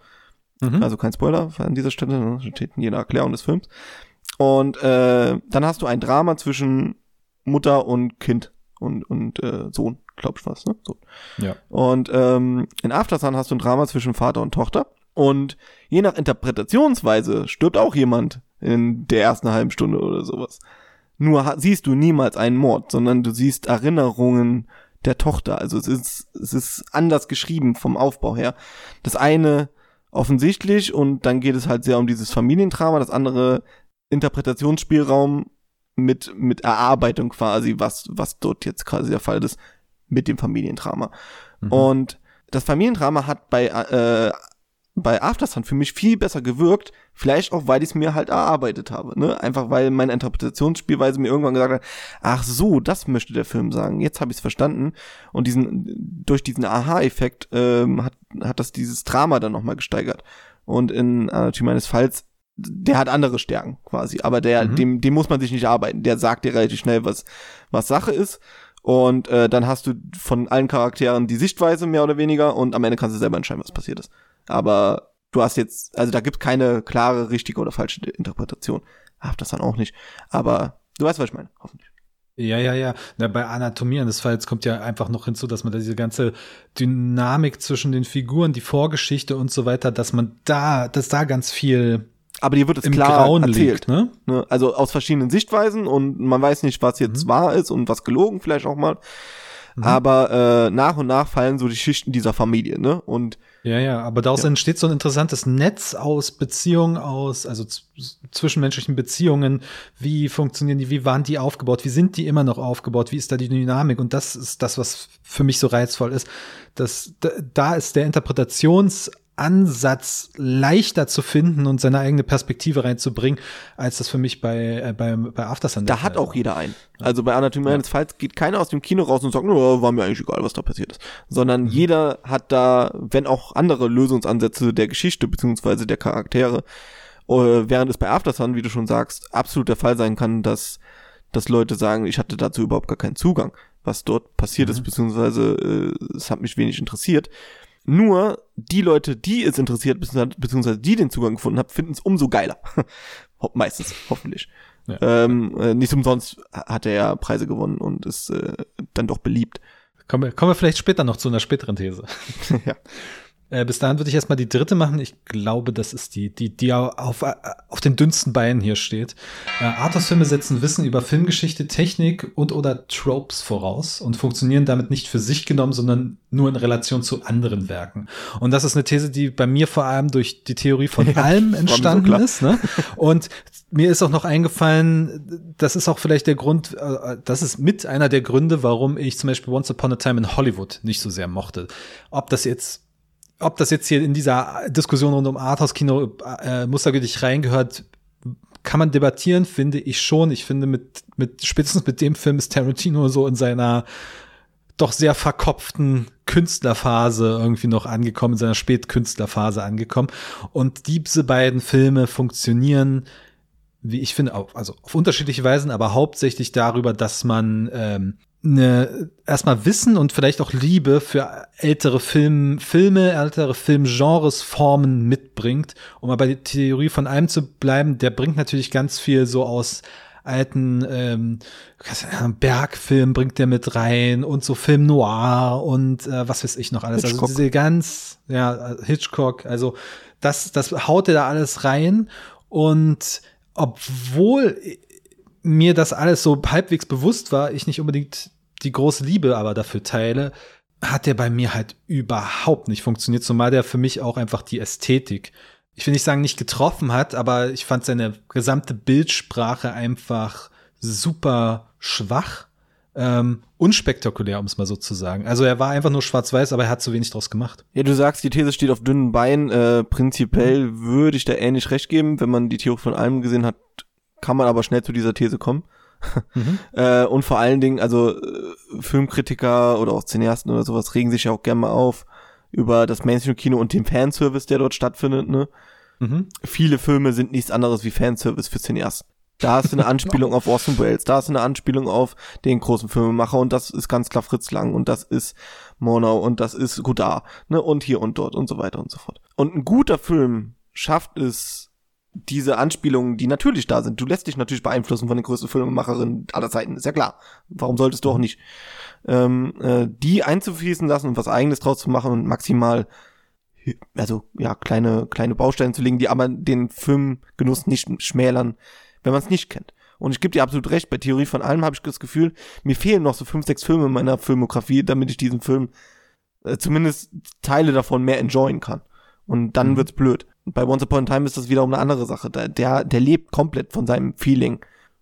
Mhm. Also kein Spoiler an dieser Stelle, steht in jeder Erklärung des Films. Und äh, dann hast du ein Drama zwischen Mutter und Kind und, und äh, Sohn, glaub ich was, ne? So. Ja. Und ähm, in After Sun hast du ein Drama zwischen Vater und Tochter. Und je nach Interpretationsweise stirbt auch jemand in der ersten halben Stunde oder sowas. Nur siehst du niemals einen Mord, sondern du siehst Erinnerungen der Tochter. Also es ist, es ist anders geschrieben vom Aufbau her. Das eine offensichtlich und dann geht es halt sehr um dieses Familiendrama, das andere Interpretationsspielraum mit, mit Erarbeitung quasi, was, was dort jetzt quasi der Fall ist mit dem Familiendrama. Mhm. Und das Familiendrama hat bei äh, bei Aftersun für mich viel besser gewirkt, vielleicht auch, weil ich es mir halt erarbeitet habe, ne? Einfach weil meine Interpretationsspielweise mir irgendwann gesagt hat, ach so, das möchte der Film sagen, jetzt habe ich es verstanden und diesen durch diesen Aha-Effekt ähm, hat hat das dieses Drama dann nochmal gesteigert und in Anatomie meines Falls der hat andere Stärken quasi, aber der mhm. dem dem muss man sich nicht arbeiten, der sagt dir relativ schnell was was Sache ist und äh, dann hast du von allen Charakteren die Sichtweise mehr oder weniger und am Ende kannst du selber entscheiden, was passiert ist. Aber du hast jetzt, also da gibt keine klare, richtige oder falsche Interpretation. Ach, das dann auch nicht. Aber du weißt, was ich meine, hoffentlich. Ja, ja, ja. Na, bei Anatomie des Falls kommt ja einfach noch hinzu, dass man da diese ganze Dynamik zwischen den Figuren, die Vorgeschichte und so weiter, dass man da, dass da ganz viel aber dir wird es klar Grauen erzählt. Liegt, ne? ne? Also aus verschiedenen Sichtweisen und man weiß nicht, was jetzt mhm. wahr ist und was gelogen vielleicht auch mal. Mhm. Aber äh, nach und nach fallen so die Schichten dieser Familie, ne? Und ja, ja, aber daraus ja. entsteht so ein interessantes Netz aus Beziehungen, aus, also zwischenmenschlichen Beziehungen. Wie funktionieren die? Wie waren die aufgebaut? Wie sind die immer noch aufgebaut? Wie ist da die Dynamik? Und das ist das, was für mich so reizvoll ist. Das, da ist der Interpretations Ansatz leichter zu finden und seine eigene Perspektive reinzubringen, als das für mich bei, äh, bei, bei Aftersun Da hat auch jeder einen. Also bei Anatomie ja. eines Falls geht keiner aus dem Kino raus und sagt, no, war mir eigentlich egal, was da passiert ist. Sondern mhm. jeder hat da, wenn auch andere Lösungsansätze der Geschichte beziehungsweise der Charaktere, äh, während es bei Aftersun, wie du schon sagst, absolut der Fall sein kann, dass, dass Leute sagen, ich hatte dazu überhaupt gar keinen Zugang, was dort passiert mhm. ist, beziehungsweise äh, es hat mich wenig interessiert. Nur die Leute, die es interessiert, beziehungsweise die den Zugang gefunden haben, finden es umso geiler. Meistens, hoffentlich. Ja. Ähm, äh, nicht umsonst hat er ja Preise gewonnen und ist äh, dann doch beliebt. Kommen wir, kommen wir vielleicht später noch zu einer späteren These. ja. Äh, bis dahin würde ich erstmal die dritte machen. Ich glaube, das ist die, die, die auf, auf den dünnsten Beinen hier steht. Äh, Arthouse-Filme setzen Wissen über Filmgeschichte, Technik und oder Tropes voraus und funktionieren damit nicht für sich genommen, sondern nur in Relation zu anderen Werken. Und das ist eine These, die bei mir vor allem durch die Theorie von ja, allem entstanden so ist. Ne? Und mir ist auch noch eingefallen, das ist auch vielleicht der Grund, äh, das ist mit einer der Gründe, warum ich zum Beispiel Once Upon a Time in Hollywood nicht so sehr mochte. Ob das jetzt ob das jetzt hier in dieser Diskussion rund um Arthouse-Kino äh, mustergültig reingehört, kann man debattieren, finde ich schon. Ich finde, mit, mit, spätestens mit dem Film ist Tarantino so in seiner doch sehr verkopften Künstlerphase irgendwie noch angekommen, in seiner Spätkünstlerphase angekommen. Und diese beiden Filme funktionieren, wie ich finde, auf, also auf unterschiedliche Weisen, aber hauptsächlich darüber, dass man ähm, eine erstmal Wissen und vielleicht auch Liebe für ältere Film, Filme, ältere Filmgenres, Formen mitbringt. Um bei der Theorie von einem zu bleiben, der bringt natürlich ganz viel so aus alten ähm, Bergfilm bringt der mit rein und so Film Noir und äh, was weiß ich noch alles. Also Hitchcock. Also diese ganz, ja, Hitchcock, also das, das haut er da alles rein und obwohl mir das alles so halbwegs bewusst war, ich nicht unbedingt die große Liebe aber dafür teile, hat der bei mir halt überhaupt nicht funktioniert, zumal der für mich auch einfach die Ästhetik, ich will nicht sagen nicht getroffen hat, aber ich fand seine gesamte Bildsprache einfach super schwach, ähm, unspektakulär, um es mal so zu sagen. Also er war einfach nur schwarz-weiß, aber er hat zu wenig draus gemacht. Ja, du sagst, die These steht auf dünnen Beinen. Äh, prinzipiell mhm. würde ich da ähnlich recht geben. Wenn man die Theorie von allem gesehen hat, kann man aber schnell zu dieser These kommen. Mhm. äh, und vor allen Dingen, also äh, Filmkritiker oder auch Cineasten oder sowas regen sich ja auch gerne mal auf über das Mainstream-Kino und den Fanservice, der dort stattfindet. Ne? Mhm. Viele Filme sind nichts anderes wie Fanservice für Cineasten. Da ist eine Anspielung auf Orson Welles, da ist eine Anspielung auf den großen Filmemacher und das ist ganz klar Fritz Lang und das ist Murnau und das ist Godard, ne, und hier und dort und so weiter und so fort. Und ein guter Film schafft es, diese Anspielungen, die natürlich da sind. Du lässt dich natürlich beeinflussen von den größten Filmemacherinnen aller Zeiten, ist ja klar. Warum solltest du auch nicht? Ähm, äh, die einzufließen lassen und was eigenes draus zu machen und maximal also ja kleine kleine Bausteine zu legen, die aber den Filmgenuss nicht schmälern, wenn man es nicht kennt. Und ich gebe dir absolut recht, bei Theorie von allem habe ich das Gefühl, mir fehlen noch so fünf, sechs Filme in meiner Filmografie, damit ich diesen Film äh, zumindest Teile davon mehr enjoyen kann. Und dann mhm. wird's blöd. Bei Once Upon a Time ist das wiederum eine andere Sache. Der, der, der lebt komplett von seinem Feeling.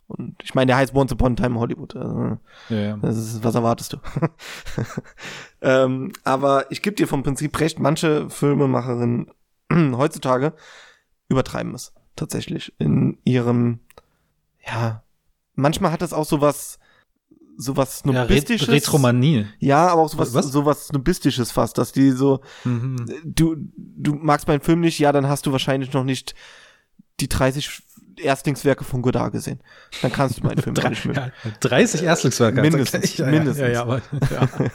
Und ich meine, der heißt Once Upon a Time Hollywood. Also, ja, ja. Das ist, was erwartest du? ähm, aber ich gebe dir vom Prinzip recht, manche Filmemacherinnen heutzutage übertreiben es tatsächlich in ihrem, ja, manchmal hat es auch so was, sowas Snobistisches. Ja, Retromanie. Ja, aber auch sowas, Was? sowas Snobistisches fast, dass die so, mhm. du, du magst meinen Film nicht, ja, dann hast du wahrscheinlich noch nicht die 30 Erstlingswerke von Godard gesehen. Dann kannst du meinen Film nicht mehr. 30 Erstlingswerke. Mindestens. Ja, mindestens. Ja, ja, aber, ja.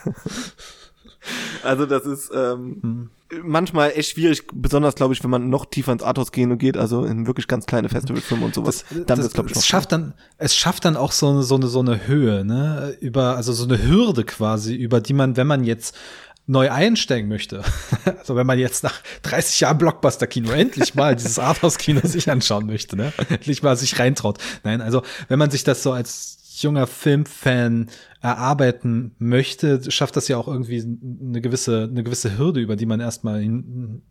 Also das ist ähm, hm. manchmal echt schwierig, besonders glaube ich, wenn man noch tiefer ins Arthouse gehen und geht, also in wirklich ganz kleine Festivalfilme und sowas. Das, dann das, glaube ich, es schafft dann, es schafft dann auch so, so eine so eine Höhe, ne, über also so eine Hürde quasi, über die man, wenn man jetzt neu einsteigen möchte. Also wenn man jetzt nach 30 Jahren Blockbuster-Kino endlich mal dieses Arthouse-Kino sich anschauen möchte, ne? endlich mal sich reintraut. Nein, also wenn man sich das so als junger Filmfan erarbeiten möchte, schafft das ja auch irgendwie eine gewisse, eine gewisse Hürde, über die man erstmal hin.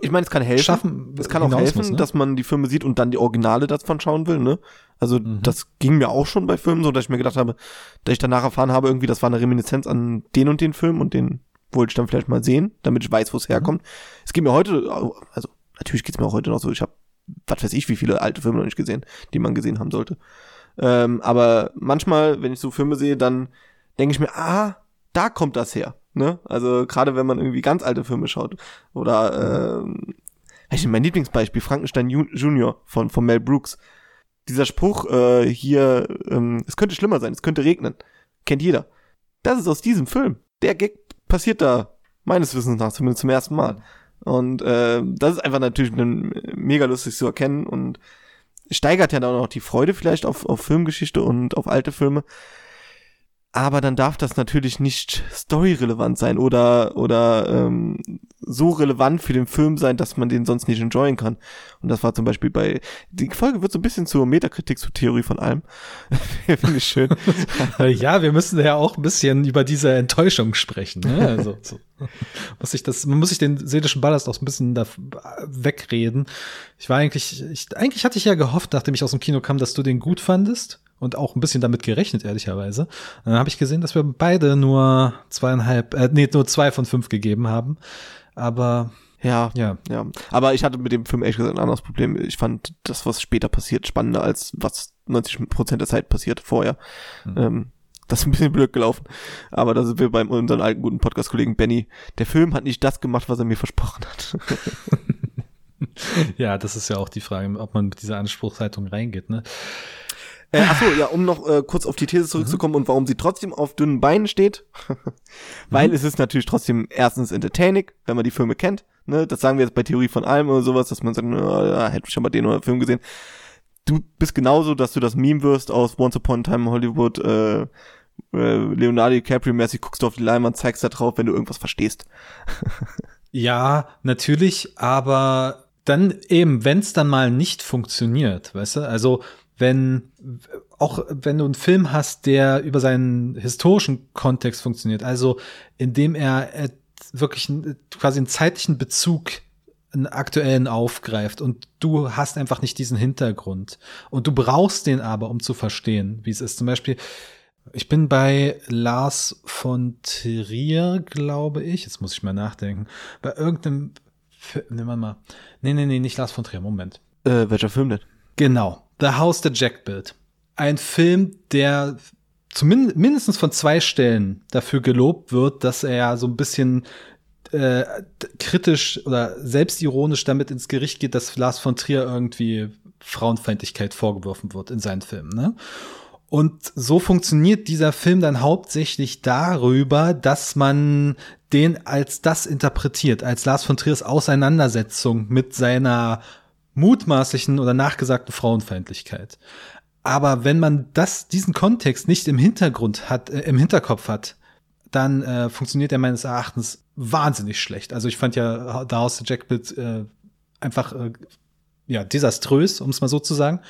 Ich meine, es kann helfen. Schaffen, es kann auch helfen, muss, ne? dass man die Filme sieht und dann die Originale davon schauen will, ne? Also, mhm. das ging mir auch schon bei Filmen so, dass ich mir gedacht habe, dass ich danach erfahren habe, irgendwie, das war eine Reminiszenz an den und den Film und den wollte ich dann vielleicht mal sehen, damit ich weiß, wo es Mhm. herkommt. Es geht mir heute, also natürlich geht's mir auch heute noch so, ich habe, was weiß ich, wie viele alte Filme noch nicht gesehen, die man gesehen haben sollte. Ähm, aber manchmal, wenn ich so Filme sehe, dann denke ich mir, ah, da kommt das her. Ne? Also gerade wenn man irgendwie ganz alte Filme schaut. Oder ähm, ich mein Lieblingsbeispiel, Frankenstein Ju- Junior von, von Mel Brooks. Dieser Spruch äh, hier, ähm, es könnte schlimmer sein, es könnte regnen. Kennt jeder. Das ist aus diesem Film. Der Gag passiert da meines Wissens nach zumindest zum ersten Mal. Und äh, das ist einfach natürlich mega lustig zu erkennen und steigert ja dann auch die Freude vielleicht auf, auf Filmgeschichte und auf alte Filme. Aber dann darf das natürlich nicht storyrelevant sein oder oder ähm, so relevant für den Film sein, dass man den sonst nicht enjoyen kann. Und das war zum Beispiel bei die Folge wird so ein bisschen zur Metakritik zur Theorie von allem. Finde ich schön. Äh, Ja, wir müssen ja auch ein bisschen über diese Enttäuschung sprechen. Ne? Also, so. muss ich das, man muss sich den seelischen Ballast auch ein bisschen da wegreden. Ich war eigentlich, ich, eigentlich hatte ich ja gehofft, nachdem ich aus dem Kino kam, dass du den gut fandest und auch ein bisschen damit gerechnet, ehrlicherweise. Und dann habe ich gesehen, dass wir beide nur zweieinhalb, äh, nee, nur zwei von fünf gegeben haben. Aber Ja, ja, ja. Aber ich hatte mit dem Film ehrlich gesagt ein anderes Problem. Ich fand das, was später passiert, spannender als was 90 Prozent der Zeit passiert vorher. Hm. Ähm, das ist ein bisschen blöd gelaufen. Aber da sind wir bei unserem alten guten Podcast-Kollegen Benny. Der Film hat nicht das gemacht, was er mir versprochen hat. ja, das ist ja auch die Frage, ob man mit dieser Anspruchshaltung reingeht. Ne? Äh, achso, ja, um noch äh, kurz auf die These zurückzukommen und warum sie trotzdem auf dünnen Beinen steht. Weil es ist natürlich trotzdem erstens entertaining, wenn man die Filme kennt. Ne? Das sagen wir jetzt bei Theorie von allem oder sowas, dass man sagt, na, hätte ich schon mal den oder den Film gesehen. Du bist genauso, dass du das Meme wirst aus Once Upon a Time in Hollywood, äh, äh, Leonardo DiCaprio-mäßig guckst du auf die Leinwand, zeigst da drauf, wenn du irgendwas verstehst. Ja, natürlich, aber dann eben, wenn es dann mal nicht funktioniert, weißt du, also wenn auch wenn du einen Film hast, der über seinen historischen Kontext funktioniert, also indem er äh, wirklich einen, quasi einen zeitlichen Bezug einen aktuellen aufgreift und du hast einfach nicht diesen Hintergrund und du brauchst den aber, um zu verstehen, wie es ist. Zum Beispiel, ich bin bei Lars von Trier, glaube ich. Jetzt muss ich mal nachdenken. Bei irgendeinem, Fi- nehmen wir mal. Nee, nee, nee, nicht Lars von Trier. Moment. Äh, welcher Film denn? Genau. The House That Jack Built. Ein Film, der zumindest mindestens von zwei Stellen dafür gelobt wird, dass er so ein bisschen äh, kritisch oder selbstironisch damit ins Gericht geht, dass Lars von Trier irgendwie Frauenfeindlichkeit vorgeworfen wird in seinen Filmen. Ne? Und so funktioniert dieser Film dann hauptsächlich darüber, dass man den als das interpretiert, als Lars von Triers Auseinandersetzung mit seiner mutmaßlichen oder nachgesagten Frauenfeindlichkeit. Aber wenn man das, diesen Kontext nicht im Hintergrund hat, äh, im Hinterkopf hat, dann äh, funktioniert er meines Erachtens wahnsinnig schlecht. Also ich fand ja da aus Jack Pitt äh, einfach äh, ja desaströs, um es mal so zu sagen.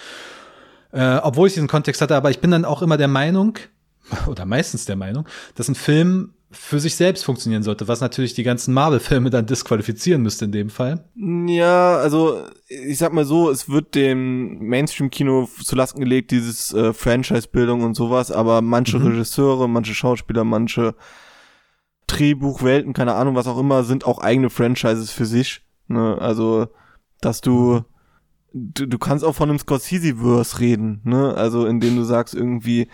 Äh, obwohl ich diesen Kontext hatte, aber ich bin dann auch immer der Meinung, oder meistens der Meinung, dass ein Film für sich selbst funktionieren sollte, was natürlich die ganzen Marvel-Filme dann disqualifizieren müsste in dem Fall. Ja, also ich sag mal so, es wird dem Mainstream-Kino zu Lasten gelegt, dieses äh, Franchise-Bildung und sowas, aber manche Mhm. Regisseure, manche Schauspieler, manche Drehbuchwelten, keine Ahnung, was auch immer, sind auch eigene Franchises für sich. Ne? Also, dass du, du, du kannst auch von einem Scorsese-Verse reden, ne? Also, indem du sagst irgendwie,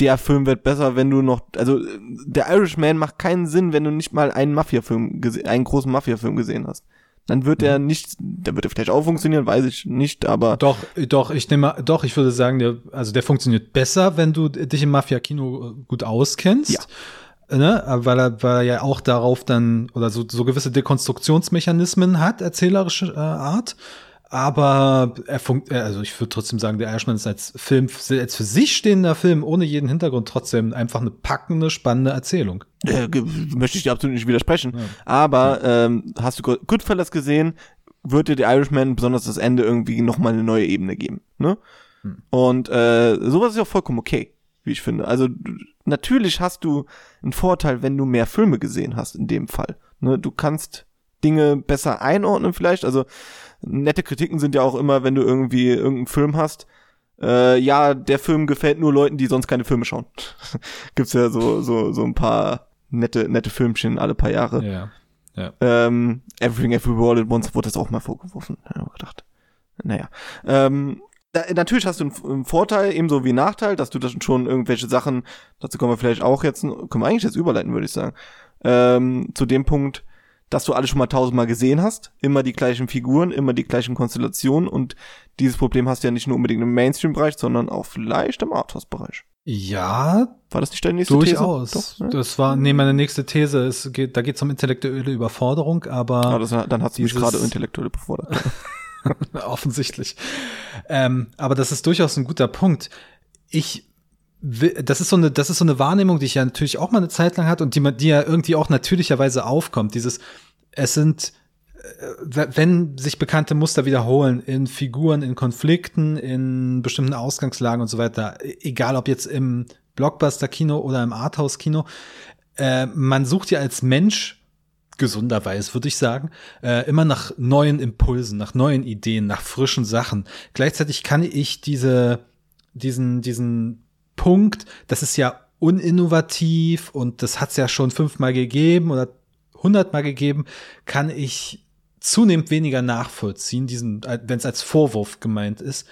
der Film wird besser, wenn du noch, also der Irishman macht keinen Sinn, wenn du nicht mal einen Mafia-Film, einen großen Mafia-Film gesehen hast. Dann wird er nicht, der wird er vielleicht auch funktionieren, weiß ich nicht, aber Doch, doch, ich nehme, doch, ich würde sagen, der, also der funktioniert besser, wenn du dich im Mafia-Kino gut auskennst. Ja. Ne? Weil er, weil er ja auch darauf dann, oder so, so gewisse Dekonstruktionsmechanismen hat, erzählerische äh, Art. Aber er funkt, äh, also ich würde trotzdem sagen, der Irishman ist als Film, als für sich stehender Film, ohne jeden Hintergrund trotzdem einfach eine packende, spannende Erzählung. äh, möchte ich dir absolut nicht widersprechen. Ja. Aber ähm, hast du Go- Goodfellas gesehen, wird dir der Irishman, besonders das Ende, irgendwie nochmal eine neue Ebene geben. Ne? Hm. Und äh, sowas ist ja auch vollkommen okay, wie ich finde. Also natürlich hast du einen Vorteil, wenn du mehr Filme gesehen hast in dem Fall. Ne? Du kannst Dinge besser einordnen vielleicht. Also nette Kritiken sind ja auch immer, wenn du irgendwie irgendeinen Film hast, äh, ja, der Film gefällt nur Leuten, die sonst keine Filme schauen. Gibt's ja so, so, so ein paar nette, nette Filmchen alle paar Jahre. Ja. ja. Ähm, Everything Everywhere All at Once wurde das auch mal vorgeworfen. Ich gedacht. Naja. Ähm, da, natürlich hast du einen, einen Vorteil, ebenso wie einen Nachteil, dass du das schon irgendwelche Sachen, dazu kommen wir vielleicht auch jetzt, können wir eigentlich jetzt überleiten, würde ich sagen, ähm, zu dem Punkt, dass du alles schon mal tausendmal gesehen hast, immer die gleichen Figuren, immer die gleichen Konstellationen und dieses Problem hast du ja nicht nur unbedingt im Mainstream-Bereich, sondern auch vielleicht im Arthouse-Bereich. Ja, War das nicht deine nächste durchaus. These? Doch, ne? Das war, nee, meine nächste These. Es geht, da geht es um intellektuelle Überforderung, aber Ah, das, dann hat sie mich gerade intellektuell befordert. offensichtlich. Ähm, aber das ist durchaus ein guter Punkt. Ich das ist so eine, das ist so eine Wahrnehmung, die ich ja natürlich auch mal eine Zeit lang hatte und die, man- die ja irgendwie auch natürlicherweise aufkommt. Dieses, es sind, äh, wenn sich bekannte Muster wiederholen in Figuren, in Konflikten, in bestimmten Ausgangslagen und so weiter, e- egal ob jetzt im Blockbuster-Kino oder im Arthouse-Kino, äh, man sucht ja als Mensch gesunderweise, würde ich sagen, äh, immer nach neuen Impulsen, nach neuen Ideen, nach frischen Sachen. Gleichzeitig kann ich diese, diesen, diesen Punkt, das ist ja uninnovativ und das hat es ja schon fünfmal gegeben oder hundertmal gegeben, kann ich zunehmend weniger nachvollziehen, diesen, wenn es als Vorwurf gemeint ist.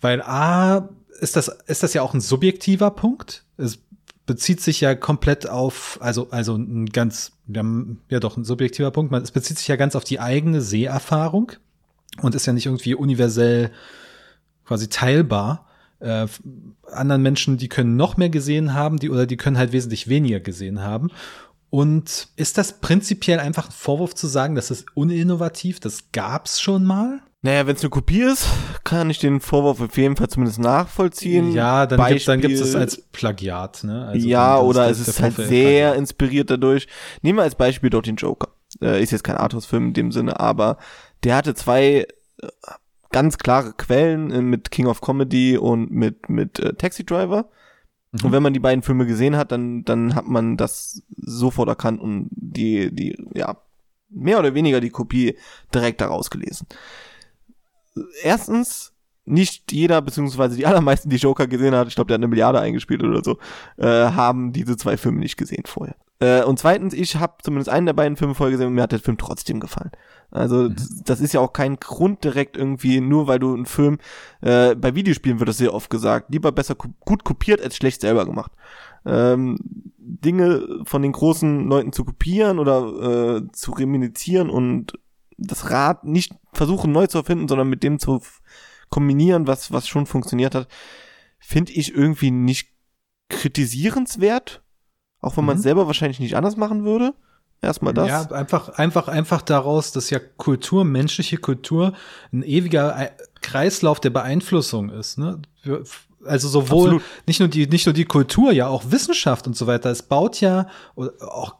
Weil A, ist das, ist das ja auch ein subjektiver Punkt. Es bezieht sich ja komplett auf, also, also ein ganz, ja doch, ein subjektiver Punkt. Es bezieht sich ja ganz auf die eigene Seherfahrung und ist ja nicht irgendwie universell quasi teilbar. Äh, anderen Menschen, die können noch mehr gesehen haben, die oder die können halt wesentlich weniger gesehen haben. Und ist das prinzipiell einfach ein Vorwurf zu sagen, das ist uninnovativ, das gab's schon mal? naja, wenn es eine Kopie ist, kann ich den Vorwurf auf jeden Fall zumindest nachvollziehen. Ja, dann gibt Beispiel- gibt's es als Plagiat, ne? Also ja, oder der- es ist halt sehr Plagiat. inspiriert dadurch. Nehmen wir als Beispiel dort den Joker. Äh, ist jetzt kein Arthouse-Film in dem Sinne, aber der hatte zwei äh, ganz klare Quellen äh, mit King of Comedy und mit, mit äh, Taxi Driver. Mhm. Und wenn man die beiden Filme gesehen hat, dann, dann hat man das sofort erkannt und die, die, ja, mehr oder weniger die Kopie direkt daraus gelesen. Erstens, nicht jeder, beziehungsweise die allermeisten, die Joker gesehen hat, ich glaube, der hat eine Milliarde eingespielt oder so, äh, haben diese zwei Filme nicht gesehen vorher. Äh, und zweitens, ich habe zumindest einen der beiden Filme vorher gesehen und mir hat der Film trotzdem gefallen. Also das, das ist ja auch kein Grund direkt irgendwie, nur weil du einen Film, äh, bei Videospielen wird das sehr oft gesagt, lieber besser ko gut kopiert als schlecht selber gemacht. Ähm, Dinge von den großen Leuten zu kopieren oder äh, zu reminiszieren und das Rad nicht versuchen neu zu erfinden, sondern mit dem zu kombinieren, was, was schon funktioniert hat, finde ich irgendwie nicht kritisierenswert. Auch wenn man Mhm. es selber wahrscheinlich nicht anders machen würde. Erstmal das. Ja, einfach, einfach, einfach daraus, dass ja Kultur, menschliche Kultur, ein ewiger Ei- Kreislauf der Beeinflussung ist. Ne? Also sowohl Absolut. nicht nur die, nicht nur die Kultur, ja auch Wissenschaft und so weiter. Es baut ja auch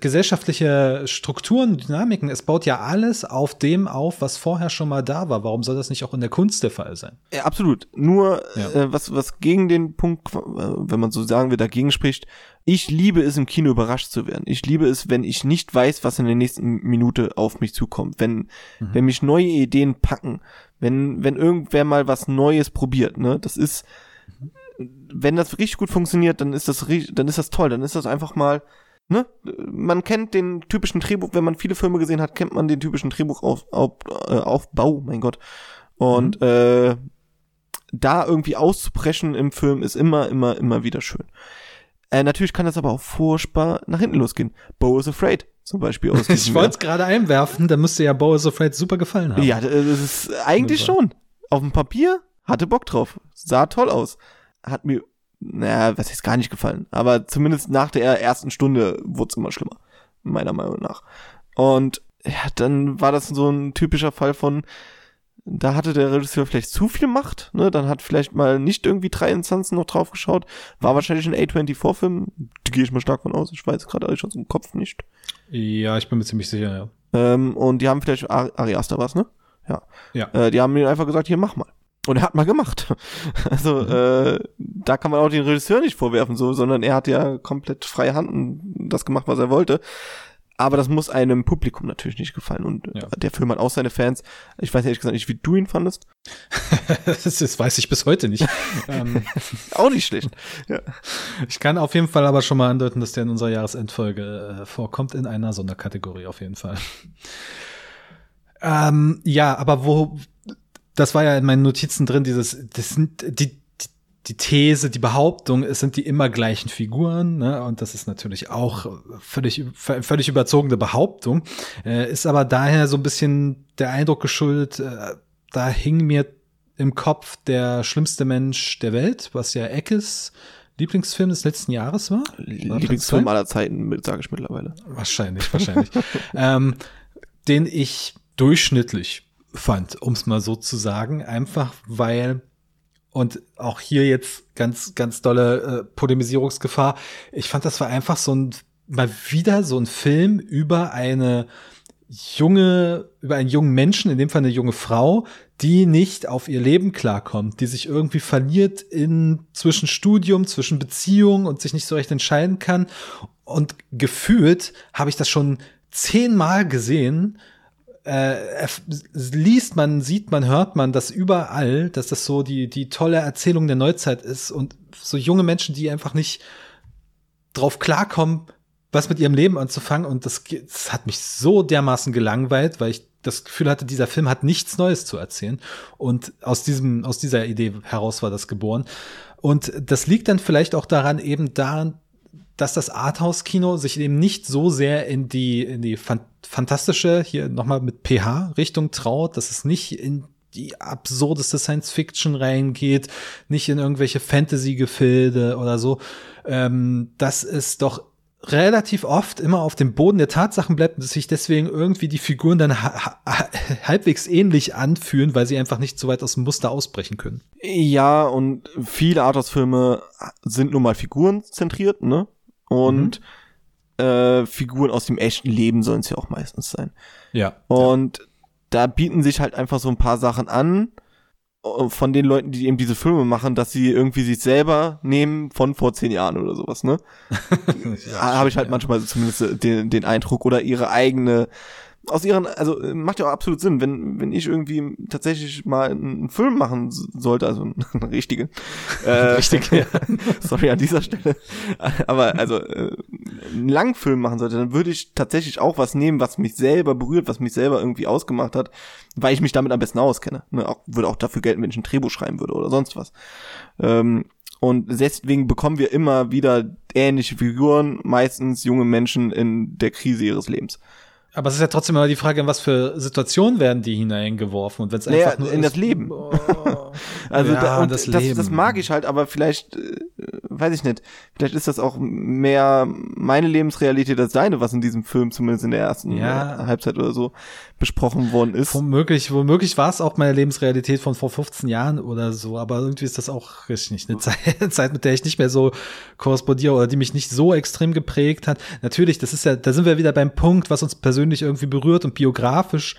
gesellschaftliche Strukturen, Dynamiken. Es baut ja alles auf dem auf, was vorher schon mal da war. Warum soll das nicht auch in der Kunst der Fall sein? Ja, absolut. Nur, Ja. äh, was, was gegen den Punkt, äh, wenn man so sagen will, dagegen spricht, ich liebe es, im Kino überrascht zu werden. Ich liebe es, wenn ich nicht weiß, was in der nächsten Minute auf mich zukommt. Wenn, wenn mich neue Ideen packen. Wenn, wenn irgendwer mal was Neues probiert, ne? Das ist, wenn das richtig gut funktioniert, dann ist das, dann ist das toll. Dann ist das einfach mal, ne? Man kennt den typischen Drehbuch, wenn man viele Filme gesehen hat, kennt man den typischen Drehbuchaufbau, auf, äh, Aufbau, mein Gott. Und äh, da irgendwie auszubrechen im Film ist immer, immer, immer wieder schön. Äh, natürlich kann das aber auch furchtbar nach hinten losgehen. Bo is Afraid zum Beispiel aus Ich wollte es gerade einwerfen, da müsste ja Bo is Afraid super gefallen haben. Ja, das ist eigentlich schon. Auf dem Papier hatte Bock drauf. Sah toll aus. Hat mir, naja, was ist gar nicht gefallen. Aber zumindest nach der ersten Stunde wurde es immer schlimmer. Meiner Meinung nach. Und ja, dann war das so ein typischer Fall von, da hatte der Regisseur vielleicht zu viel Macht, ne? Dann hat vielleicht mal nicht irgendwie drei Instanzen noch drauf geschaut. War wahrscheinlich ein A24-Film, gehe ich mal stark von aus. Ich weiß gerade schon im Kopf nicht. ja, ich bin mir ziemlich sicher, ja. Ähm, und die haben vielleicht, Ari Ari Aster was, ne? Ja. Ja. Äh, die haben ihm einfach gesagt, hier, mach mal. Und er hat mal gemacht. Also, äh, da kann man auch den Regisseur nicht vorwerfen, so, sondern er hat ja komplett freie Hand und das gemacht, was er wollte. Aber das muss einem Publikum natürlich nicht gefallen. Und ja. der Film hat auch seine Fans. Ich weiß ehrlich gesagt nicht, wie du ihn fandest. das, weiß ich bis heute nicht. ähm, auch nicht schlecht. Ja. Ich kann auf jeden Fall aber schon mal andeuten, dass der in unserer Jahresendfolge äh, vorkommt, in einer Sonderkategorie auf jeden Fall. Ähm, ja, aber wo, das war ja in meinen Notizen drin, dieses, das sind die, die These, die Behauptung, es sind die immer gleichen Figuren, ne? und das ist natürlich auch völlig, völlig überzogene Behauptung, äh, ist aber daher so ein bisschen der Eindruck geschuldet, äh, da hing mir im Kopf der schlimmste Mensch der Welt, was ja Eckes Lieblingsfilm des letzten Jahres war. Lieblingsfilm aller Zeiten, sage ich mittlerweile. Wahrscheinlich, wahrscheinlich. ähm, den ich durchschnittlich fand, um es mal so zu sagen, einfach weil und auch hier jetzt ganz, ganz dolle äh, Polemisierungsgefahr. Ich fand, das war einfach so ein, mal wieder so ein Film über eine junge, über einen jungen Menschen, in dem Fall eine junge Frau, die nicht auf ihr Leben klarkommt, die sich irgendwie verliert in zwischen Studium, zwischen Beziehung und sich nicht so recht entscheiden kann. Und gefühlt habe ich das schon zehnmal gesehen, äh, liest man, sieht man, hört man das überall, dass das so die, die tolle Erzählung der Neuzeit ist und so junge Menschen, die einfach nicht drauf klarkommen, was mit ihrem Leben anzufangen. Und das, das hat mich so dermaßen gelangweilt, weil ich das Gefühl hatte, dieser Film hat nichts Neues zu erzählen. Und aus diesem, aus dieser Idee heraus war das geboren. Und das liegt dann vielleicht auch daran, eben daran, dass das Arthouse-Kino sich eben nicht so sehr in die, in die fantastische, hier nochmal mit PH-Richtung traut, dass es nicht in die absurdeste Science-Fiction reingeht, nicht in irgendwelche Fantasy-Gefilde oder so, ähm, dass es doch relativ oft immer auf dem Boden der Tatsachen bleibt und sich deswegen irgendwie die Figuren dann ha halbwegs ähnlich anfühlen, weil sie einfach nicht so weit aus dem Muster ausbrechen können. Ja, und viele Arthouse-Filme sind nun mal figurenzentriert, ne? und mhm. äh, Figuren aus dem echten Leben sollen es ja auch meistens sein. Ja. Und ja. da bieten sich halt einfach so ein paar Sachen an von den Leuten, die eben diese Filme machen, dass sie irgendwie sich selber nehmen von vor zehn Jahren oder sowas, ne? ja, Habe ich halt ja. manchmal zumindest den, den Eindruck oder ihre eigene aus ihren, also äh, macht ja auch absolut Sinn, wenn, wenn ich irgendwie tatsächlich mal einen Film machen sollte, also einen, richtigen. Äh, Richtig, ja. sorry an dieser Stelle. Aber also äh, einen langen Film machen sollte, dann würde ich tatsächlich auch was nehmen, was mich selber berührt, was mich selber irgendwie ausgemacht hat, weil ich mich damit am besten auskenne. Ne? Auch, würde auch dafür gelten, wenn ich ein Drehbuch schreiben würde oder sonst was. Ähm, und deswegen bekommen wir immer wieder ähnliche Figuren, meistens junge Menschen in der Krise ihres Lebens. Aber es ist ja trotzdem immer die Frage, in was für Situationen werden die hineingeworfen und wenn es einfach naja, nur in ist, das Leben. Oh. Also ja, da, das, das, Leben. das mag ich halt, aber vielleicht äh, weiß ich nicht. Vielleicht ist das auch mehr meine Lebensrealität als deine, was in diesem Film zumindest in der ersten ja. Halbzeit oder so besprochen worden ist. Womöglich, womöglich war es auch meine Lebensrealität von vor 15 Jahren oder so, aber irgendwie ist das auch richtig nicht eine Zeit, Zeit, mit der ich nicht mehr so korrespondiere oder die mich nicht so extrem geprägt hat. Natürlich, das ist ja, da sind wir wieder beim Punkt, was uns persönlich irgendwie berührt und biografisch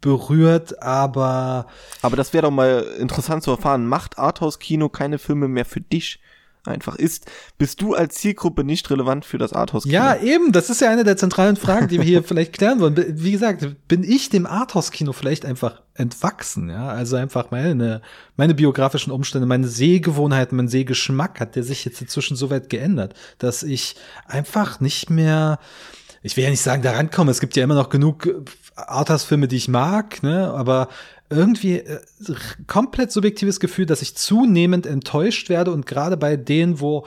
berührt, aber. Aber das wäre doch mal interessant zu erfahren. Macht Arthouse-Kino keine Filme mehr für dich? einfach ist, bist du als Zielgruppe nicht relevant für das Arthouse-Kino. Ja, eben, das ist ja eine der zentralen Fragen, die wir hier vielleicht klären wollen. Wie gesagt, bin ich dem Arthouse-Kino vielleicht einfach entwachsen, ja? Also einfach meine, meine biografischen Umstände, meine Sehgewohnheiten, mein Sehgeschmack hat der sich jetzt inzwischen so weit geändert, dass ich einfach nicht mehr, ich will ja nicht sagen, da rankomme. Es gibt ja immer noch genug Arthouse-Filme, die ich mag, ne? Aber irgendwie äh, komplett subjektives Gefühl, dass ich zunehmend enttäuscht werde und gerade bei denen, wo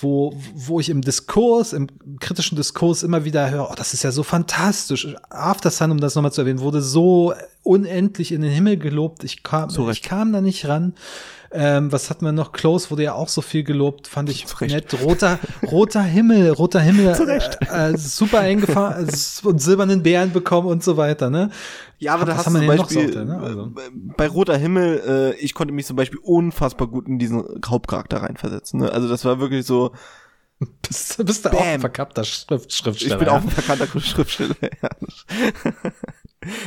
wo, wo ich im Diskurs, im kritischen Diskurs immer wieder höre, oh, das ist ja so fantastisch. After Sun, um das nochmal zu erwähnen, wurde so unendlich in den Himmel gelobt. Ich kam, so ich kam da nicht ran. Ähm, was hatten wir noch? Close wurde ja auch so viel gelobt, fand ich nett. Roter, roter Himmel, roter Himmel, äh, äh, super eingefahren äh, und silbernen Bären bekommen und so weiter, ne? Ja, aber da hast du zum Beispiel, so, ne? also. bei Roter Himmel, äh, ich konnte mich zum Beispiel unfassbar gut in diesen Hauptcharakter reinversetzen, ne? Also das war wirklich so, bist, bist du auch ein verkappter Schrift, Schriftsteller? Ich bin auch ein verkannter Schriftsteller. Ja.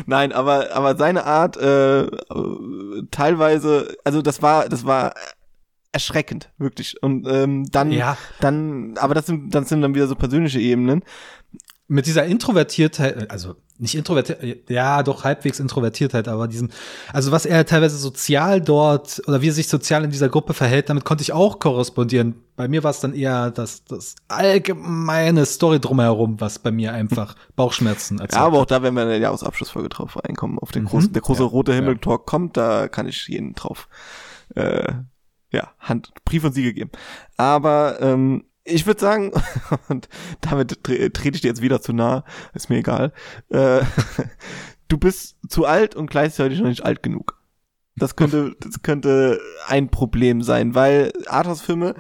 Nein, aber aber seine Art äh, teilweise, also das war das war erschreckend wirklich und ähm, dann ja. dann aber das sind dann sind dann wieder so persönliche Ebenen. Mit dieser Introvertiertheit, also nicht introvertiert, ja, doch halbwegs Introvertiertheit, aber diesen, also was er teilweise sozial dort oder wie er sich sozial in dieser Gruppe verhält, damit konnte ich auch korrespondieren. Bei mir war es dann eher das, das allgemeine Story drumherum, was bei mir einfach Bauchschmerzen erzeugt. Ja, aber auch da werden wir in der Jahresabschlussfolge drauf einkommen. Auf den mhm. großen, der große ja, rote Himmel-Talk ja. kommt, da kann ich jeden drauf, äh, ja, Hand, Brief und Siegel geben. Aber, ähm, ich würde sagen, und damit trete ich dir jetzt wieder zu nah, ist mir egal, äh, du bist zu alt und gleichzeitig noch nicht alt genug. Das könnte, das könnte ein Problem sein, weil Arthouse-Filme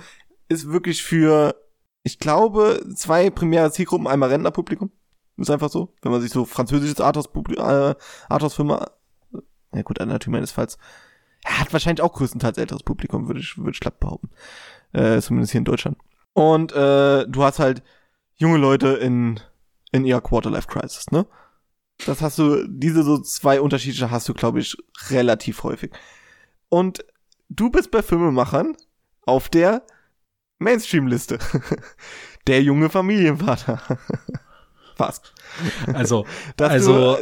ist wirklich für, ich glaube, zwei primäre Zielgruppen, einmal Rentnerpublikum, ist einfach so, wenn man sich so französisches Arthouse-Filme, äh, Arthouse ja gut, natürlich meinesfalls, er hat wahrscheinlich auch größtenteils älteres Publikum, würde ich, würde ich klapp behaupten. Äh, zumindest hier in Deutschland. Und äh, du hast halt junge Leute in, in ihrer Quarterlife-Crisis, ne? Das hast du, diese so zwei unterschiedliche hast du, glaube ich, relativ häufig. Und du bist bei Filmemachern auf der Mainstream-Liste. der junge Familienvater. Fast. Also, also,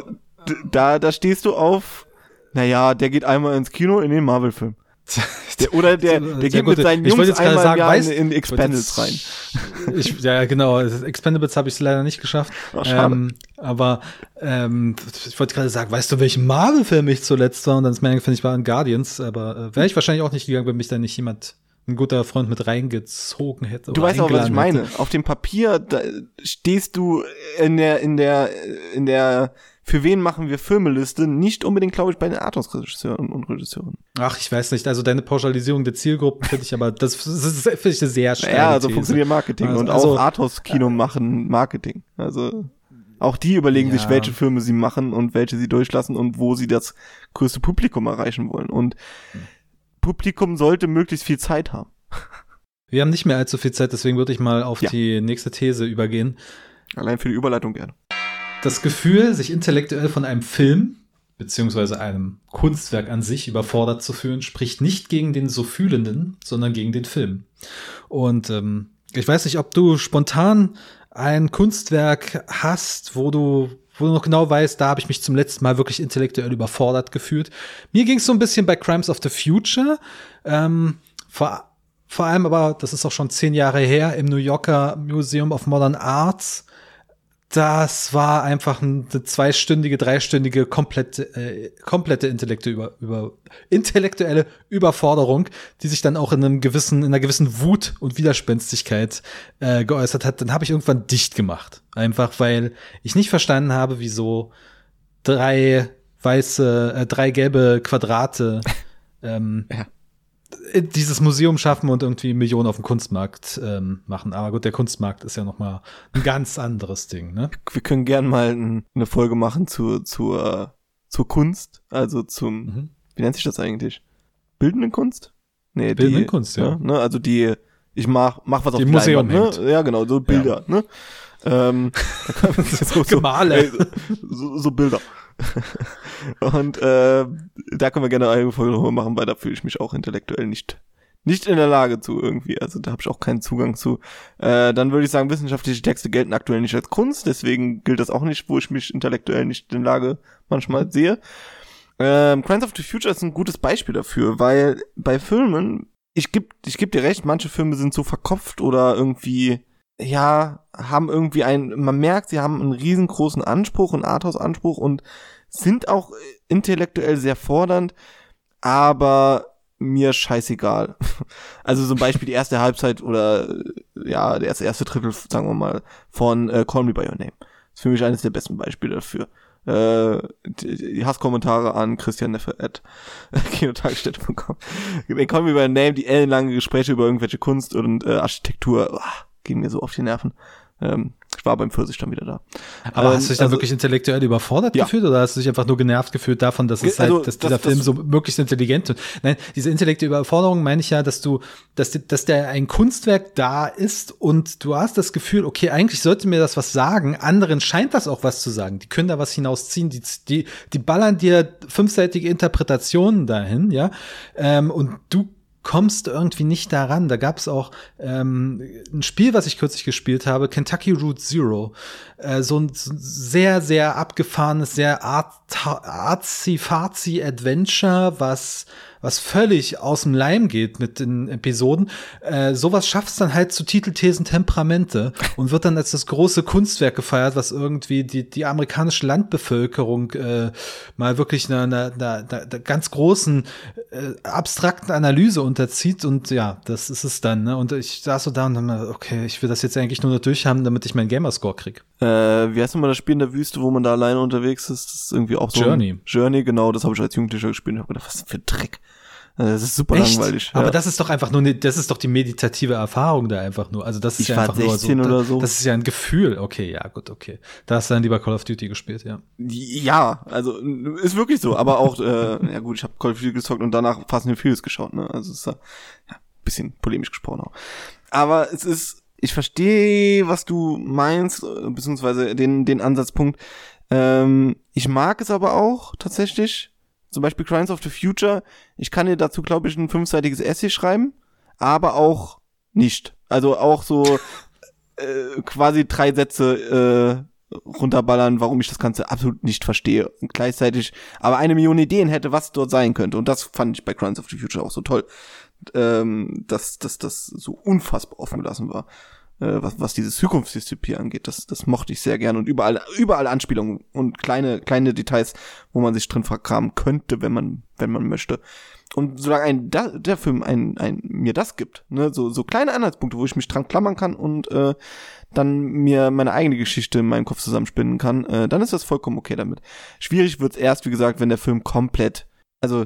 du, da, da stehst du auf, naja, der geht einmal ins Kino in den Marvel-Film. Der, oder der, der geht mit seinen Jungs jetzt einmal sagen, weißt, in, in Expendables rein. Ich, ja, genau. Expendables habe ich leider nicht geschafft. Ach, ähm, aber ähm, ich wollte gerade sagen, weißt du, welchen Marvel-Film ich zuletzt war? Und dann ist mir eingefallen, ich war in Guardians. Aber äh, wäre ich wahrscheinlich auch nicht gegangen, wenn mich da nicht jemand ein guter Freund mit reingezogen hätte. Du weißt auch, was ich meine. Hätte. Auf dem Papier da stehst du in der, in der, in der für wen machen wir Filmeliste, nicht unbedingt, glaube ich, bei den Arthouse-Regisseuren und Regisseuren. Ach, ich weiß nicht. Also deine Pauschalisierung der Zielgruppen finde ich aber, das, das finde ich eine sehr steile Ja, so These. funktioniert Marketing also, und also, auch Arthouse-Kino äh, machen Marketing. Also auch die überlegen ja. sich, welche Filme sie machen und welche sie durchlassen und wo sie das größte Publikum erreichen wollen. Und Publikum sollte möglichst viel Zeit haben. Wir haben nicht mehr allzu viel Zeit, deswegen würde ich mal auf ja. die nächste These übergehen. Allein für die Überleitung gerne das Gefühl, sich intellektuell von einem Film beziehungsweise einem Kunstwerk an sich überfordert zu fühlen, spricht nicht gegen den so Fühlenden, sondern gegen den Film. Und ähm, ich weiß nicht, ob du spontan ein Kunstwerk hast, wo du wo du noch genau weißt, da habe ich mich zum letzten Mal wirklich intellektuell überfordert gefühlt. Mir ging es so ein bisschen bei Crimes of the Future. Ähm, vor, vor allem aber, das ist auch schon zehn Jahre her, im New Yorker Museum of Modern Arts das war einfach eine zweistündige, dreistündige komplette, äh, komplette Intellekte über, über, intellektuelle Überforderung, die sich dann auch in einem gewissen, in einer gewissen Wut und Widerspenstigkeit äh, geäußert hat. Dann habe ich irgendwann dicht gemacht. Einfach weil ich nicht verstanden habe, wieso drei weiße, äh, drei gelbe Quadrate ähm, ja dieses Museum schaffen und irgendwie Millionen auf dem Kunstmarkt ähm, machen. Aber gut, der Kunstmarkt ist ja noch mal ein ganz anderes Ding. Ne? Wir können gern mal ein, eine Folge machen zu, zu, äh, zur Kunst, also zum, mhm. wie nennt sich das eigentlich? Bildende Kunst? Nee, Bildende die, Kunst, ja. Ne, also die, ich mach, mach was auf dem Museum Leinwand, ne? Ja, genau, so Bilder, ja. ne? Ähm, so, Gemale. So, so Bilder. und äh, da können wir gerne eine Folge machen, weil da fühle ich mich auch intellektuell nicht nicht in der Lage zu irgendwie. Also da habe ich auch keinen Zugang zu. Äh, dann würde ich sagen, wissenschaftliche Texte gelten aktuell nicht als Kunst, deswegen gilt das auch nicht, wo ich mich intellektuell nicht in der Lage manchmal sehe. Ähm, Crimes of the Future ist ein gutes Beispiel dafür, weil bei Filmen, ich geb, ich geb dir recht, manche Filme sind so verkopft oder irgendwie ja, haben irgendwie ein, man merkt, sie haben einen riesengroßen Anspruch, einen Arthouse-Anspruch und sind auch intellektuell sehr fordernd, aber mir scheißegal. Also zum Beispiel die erste Halbzeit oder ja, der erste, erste Drittel, sagen wir mal, von äh, Call Me By Your Name. Das ist für mich eines der besten Beispiele dafür. Äh, die Hasskommentare an Christian Neffe at kinotagesstätte.com. Call Me By Your Name, die ellenlange Gespräche über irgendwelche Kunst und äh, Architektur. Oh, ging mir so auf die Nerven. Ähm, ich war beim Pfirsich dann wieder da. Aber ähm, hast du dich dann also, wirklich intellektuell überfordert ja. gefühlt oder hast du dich einfach nur genervt gefühlt davon, dass es halt, also, dass dieser das, Film das, so möglichst intelligent ist? Nein, diese intellektuelle Überforderung meine ich ja, dass du, dass, dass der ein Kunstwerk da ist und du hast das Gefühl, okay, eigentlich sollte mir das was sagen, anderen scheint das auch was zu sagen. Die können da was hinausziehen, die, die, die ballern dir fünfseitige Interpretationen dahin, ja, ähm, und du kommst irgendwie nicht daran. Da gab es auch ähm, ein Spiel, was ich kürzlich gespielt habe, Kentucky Route Zero. Äh, so ein sehr, sehr abgefahrenes, sehr artsy-fartsy Adventure, was was völlig aus dem Leim geht mit den Episoden, äh, sowas schafft dann halt zu Titelthesen Temperamente und wird dann als das große Kunstwerk gefeiert, was irgendwie die, die amerikanische Landbevölkerung äh, mal wirklich einer, einer, einer, einer ganz großen äh, abstrakten Analyse unterzieht und ja, das ist es dann. Ne? Und ich saß so da und dann, okay, ich will das jetzt eigentlich nur noch durchhaben, damit ich meinen Gamerscore krieg. Äh, wie heißt nochmal das Spiel in der Wüste, wo man da alleine unterwegs ist? Das ist irgendwie auch so Journey. Journey, genau, das habe ich als Jugendlicher gespielt und habe gedacht, was für Dreck. Äh, das ist super Echt? langweilig. Aber ja. das ist doch einfach nur, ne, das ist doch die meditative Erfahrung da einfach nur. Also das ist Ich ja einfach nur 16 so, oder so. Das ist ja ein Gefühl. Okay, ja, gut, okay. Da hast du dann lieber Call of Duty gespielt, ja. Ja, also ist wirklich so. Aber auch, äh, ja gut, ich habe Call of Duty gezockt und danach Fast and Furious geschaut. Ne? Also ist ja, ja bisschen polemisch gesprochen auch. Aber es ist, ich verstehe, was du meinst, äh, beziehungsweise den den Ansatzpunkt. Ähm, ich mag es aber auch tatsächlich. Zum Beispiel Crimes of the Future. Ich kann dir dazu, glaube ich, ein fünfseitiges Essay schreiben, aber auch nicht. Also auch so äh, quasi drei Sätze äh, runterballern, warum ich das Ganze absolut nicht verstehe. Und gleichzeitig aber eine Million Ideen hätte, was dort sein könnte. Und das fand ich bei Crimes of the Future auch so toll. Ähm, dass, dass das so unfassbar offen gelassen war äh, was, was diese Zukunftsdystopie angeht. Das, das mochte ich sehr gern und überall, überall Anspielungen und kleine, kleine Details, wo man sich drin verkramen könnte, wenn man, wenn man möchte. Und solange ein, da, der Film ein, ein, mir das gibt, ne, so, so kleine Anhaltspunkte, wo ich mich dran klammern kann und äh, dann mir meine eigene Geschichte in meinem Kopf zusammenspinnen kann, äh, dann ist das vollkommen okay damit. Schwierig wird's erst, wie gesagt, wenn der Film komplett, also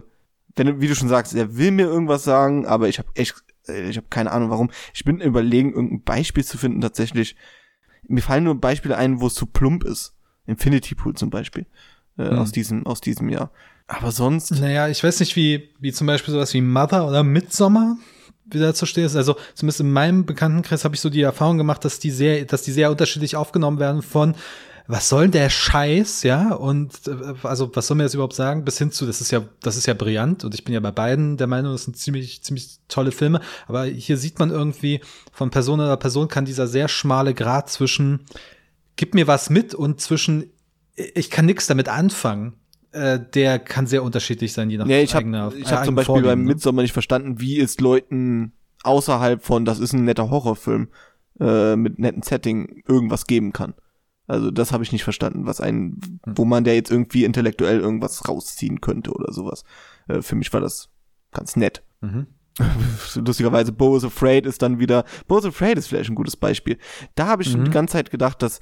wenn, wie du schon sagst, er will mir irgendwas sagen, aber ich habe echt äh, ich habe keine Ahnung warum. Ich bin überlegen, irgendein Beispiel zu finden tatsächlich. Mir fallen nur Beispiele ein, wo es zu plump ist. Infinity Pool zum Beispiel. Äh, Hm. aus diesem, aus diesem Jahr. Aber sonst. Naja, ich weiß nicht, wie, wie zum Beispiel sowas wie Mother oder Midsommar wieder zu stehen ist. Also zumindest in meinem Bekanntenkreis habe ich so die Erfahrung gemacht, dass die sehr, dass die sehr unterschiedlich aufgenommen werden von was soll der Scheiß, ja? Und äh, also was soll mir das überhaupt sagen? Bis hin zu, das ist ja, das ist ja brillant und ich bin ja bei beiden der Meinung, das sind ziemlich, ziemlich tolle Filme. Aber hier sieht man irgendwie, von Person oder Person kann dieser sehr schmale Grad zwischen gib mir was mit und zwischen ich kann nichts damit anfangen. Äh, der kann sehr unterschiedlich sein, je nach Ja, ich habe eigener- ich hab zum eigenem Beispiel Vorlieben, beim ne? Midsommar nicht verstanden, wie es Leuten außerhalb von, das ist ein netter Horrorfilm, äh, mit netten Setting irgendwas geben kann. Also das habe ich nicht verstanden, was ein, Hm. wo man der jetzt irgendwie intellektuell irgendwas rausziehen könnte oder sowas. Äh, für mich war das ganz nett. Mhm. lustigerweise Bo is Afraid ist dann wieder, Bo is Afraid ist vielleicht ein gutes Beispiel. Da habe ich Mhm. die ganze Zeit gedacht, dass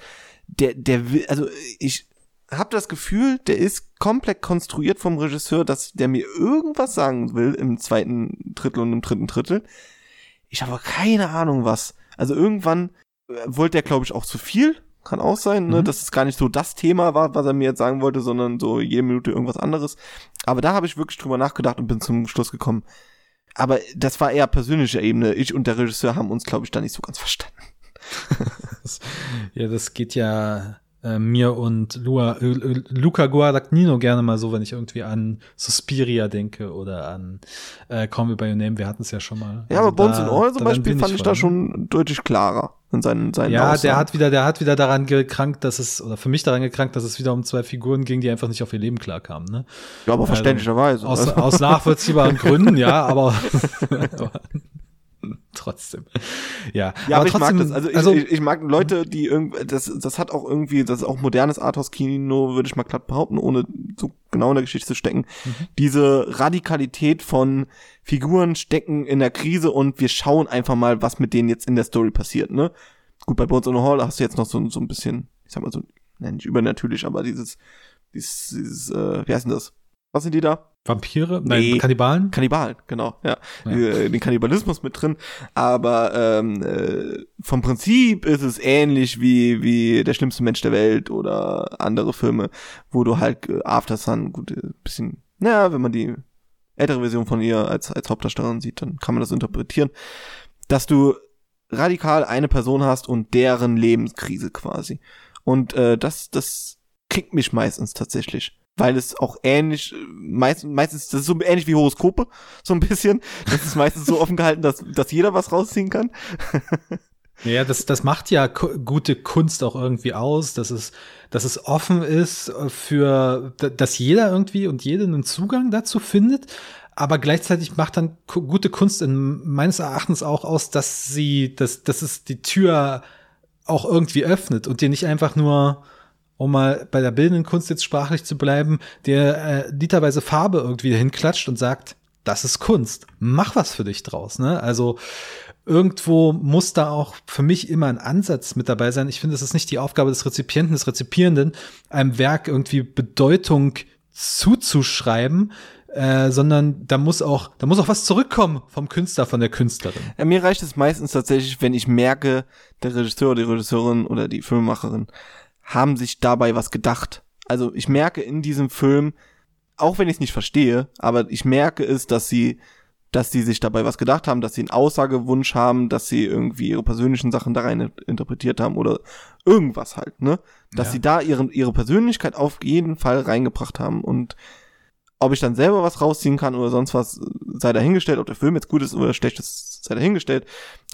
der, der will, also ich habe das Gefühl, der ist komplett konstruiert vom Regisseur, dass der mir irgendwas sagen will im zweiten Drittel und im dritten Drittel. Ich habe keine Ahnung was. Also irgendwann äh, wollte er, glaube ich, auch zu viel. Kann auch sein, ne? Mhm. dass es gar nicht so das Thema war, was er mir jetzt sagen wollte, sondern so jede Minute irgendwas anderes. Aber da habe ich wirklich drüber nachgedacht und bin zum Schluss gekommen. Aber das war eher persönlicher Ebene. Ich und der Regisseur haben uns, glaube ich, da nicht so ganz verstanden. Ja, das geht ja äh, mir und Lua, äh, Luca Guadagnino gerne mal so, wenn ich irgendwie an Suspiria denke oder an äh, Call Me By Your Name. Wir hatten es ja schon mal. Ja, Also aber Bones and All zum Beispiel fand ich da schon deutlich klarer in seinen, seinen Ja, Aussagen. der hat wieder, der hat wieder daran gekrankt, dass es, oder für mich daran gekrankt, dass es wieder um zwei Figuren ging, die einfach nicht auf ihr Leben klarkamen, ne? ja, aber also verständlicherweise. Aus, Also, aus nachvollziehbaren Gründen, ja, aber trotzdem. Ja, ja, aber, ich trotzdem, mag das. Also, ich, also ich, ich mag Leute, die irgendwie, das, das hat auch irgendwie, das ist auch modernes Arthouse-Kino, würde ich mal glatt behaupten, ohne so genau in der Geschichte zu stecken. Mhm. Diese Radikalität von Figuren stecken in der Krise und wir schauen einfach mal, was mit denen jetzt in der Story passiert, ne? Gut, bei Bones in the Hall hast du jetzt noch so, so ein bisschen, ich sag mal so, nein, nicht übernatürlich, aber dieses, dieses, dieses, äh, wie heißt denn das? Was sind die da? Vampire? Nein, Nee. Kannibalen? Kannibalen, genau, ja. Ja. Äh, Den Kannibalismus mit drin. Aber ähm, äh, vom Prinzip ist es ähnlich wie, wie Der schlimmste Mensch der Welt oder andere Filme, wo du halt äh, After Sun, gut, äh, bisschen, naja, wenn man die ältere Version von ihr als, als Hauptdarstellerin sieht, dann kann man das interpretieren, dass du radikal eine Person hast und deren Lebenskrise quasi. Und äh, das, das kriegt mich meistens tatsächlich. Weil es auch ähnlich, meistens, meistens, das ist so ähnlich wie Horoskope, so ein bisschen. Das ist meistens so offen gehalten, dass, dass jeder was rausziehen kann. Ja, das, das macht ja gute Kunst auch irgendwie aus, dass es, dass es offen ist für, dass jeder irgendwie und jede einen Zugang dazu findet. Aber gleichzeitig macht dann gute Kunst in meines Erachtens auch aus, dass sie, dass, dass es die Tür auch irgendwie öffnet und dir nicht einfach nur, um mal bei der bildenden Kunst jetzt sprachlich zu bleiben, der äh, literweise Farbe irgendwie hinklatscht und sagt, das ist Kunst. Mach was für dich draus. Ne? Also irgendwo muss da auch für mich immer ein Ansatz mit dabei sein. Ich finde, es ist nicht die Aufgabe des Rezipienten, des Rezipierenden, einem Werk irgendwie Bedeutung zuzuschreiben, äh, sondern da muss auch, da muss auch was zurückkommen vom Künstler, von der Künstlerin. Ja, mir reicht es meistens tatsächlich, wenn ich merke, der Regisseur, die Regisseurin oder die Filmemacherin haben sich dabei was gedacht. Also ich merke in diesem Film, auch wenn ich es nicht verstehe, aber ich merke es, dass sie, dass sie sich dabei was gedacht haben, dass sie einen Aussagewunsch haben, dass sie irgendwie ihre persönlichen Sachen da rein interpretiert haben oder irgendwas halt, ne? Dass ja. sie da ihre, ihre Persönlichkeit auf jeden Fall reingebracht haben und ob ich dann selber was rausziehen kann oder sonst was, sei dahingestellt, ob der Film jetzt gut ist oder schlecht ist, sei dahingestellt.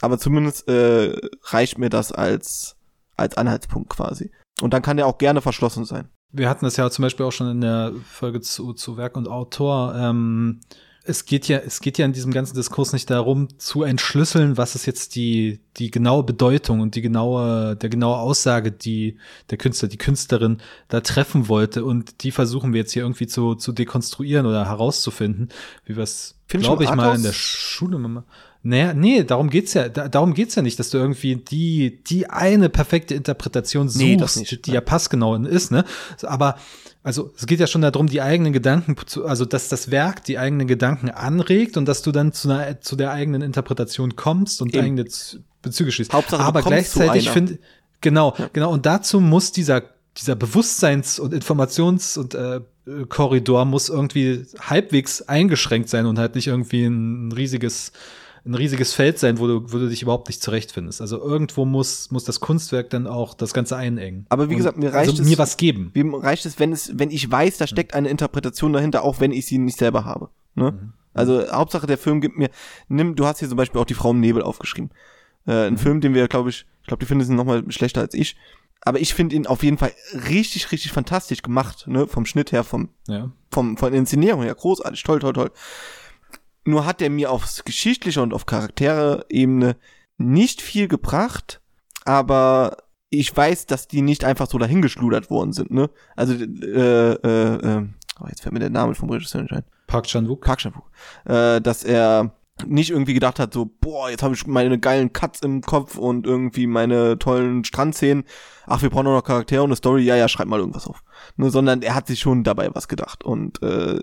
Aber zumindest äh, reicht mir das als, als Anhaltspunkt quasi. Und dann kann der auch gerne verschlossen sein. Wir hatten das ja zum Beispiel auch schon in der Folge zu, zu Werk und Autor. Ähm, es geht ja, es geht ja in diesem ganzen Diskurs nicht darum, zu entschlüsseln, was ist jetzt die, die genaue Bedeutung und die genaue, der genaue Aussage, die der Künstler, die Künstlerin da treffen wollte. Und die versuchen wir jetzt hier irgendwie zu, zu dekonstruieren oder herauszufinden, wie wir es, glaube ich, mal in der Schule mal. Naja, nee, darum geht's ja, da, darum geht's ja nicht, dass du irgendwie die, die eine perfekte Interpretation suchst, nee, die ja passgenau ist, ne? Aber also es geht ja schon darum, die eigenen Gedanken, zu, also dass das Werk die eigenen Gedanken anregt und dass du dann zu, einer, zu der eigenen Interpretation kommst und Eben. eigene Bezüge schließt. Hauptsache, Aber gleichzeitig finde, genau, ja. genau, und dazu muss dieser, dieser Bewusstseins- und Informations- und äh, Korridor muss irgendwie halbwegs eingeschränkt sein und halt nicht irgendwie ein riesiges ein riesiges Feld sein, wo du, wo du dich überhaupt nicht zurechtfindest. Also irgendwo muss, muss das Kunstwerk dann auch das Ganze einengen. Aber wie gesagt, mir reicht also es. mir was geben. Mir reicht es, wenn es, wenn ich weiß, da steckt eine Interpretation dahinter, auch wenn ich sie nicht selber habe. Ne? Mhm. Also Hauptsache der Film gibt mir, nimm, du hast hier zum Beispiel auch die Frau im Nebel aufgeschrieben. Äh, ein mhm. Film, den wir, glaube ich, ich glaube, die finden ihn noch mal schlechter als ich. Aber ich finde ihn auf jeden Fall richtig, richtig fantastisch gemacht, ne? Vom Schnitt her, vom, ja. vom, von Inszenierung her, großartig, toll, toll, toll. Nur hat er mir aufs geschichtliche und auf Charaktere-Ebene nicht viel gebracht, aber ich weiß, dass die nicht einfach so dahingeschludert worden sind, ne? Also, äh, äh, äh, oh, jetzt fällt mir der Name vom Regisseur nicht ein. Park Chan-wook. Park Chan-wook. Äh, dass er nicht irgendwie gedacht hat, so, boah, jetzt habe ich meine geilen Cuts im Kopf und irgendwie meine tollen Strandszenen. Ach, wir brauchen noch Charaktere und eine Story. Ja, ja, schreib mal irgendwas auf. Ne, sondern er hat sich schon dabei was gedacht. Und äh,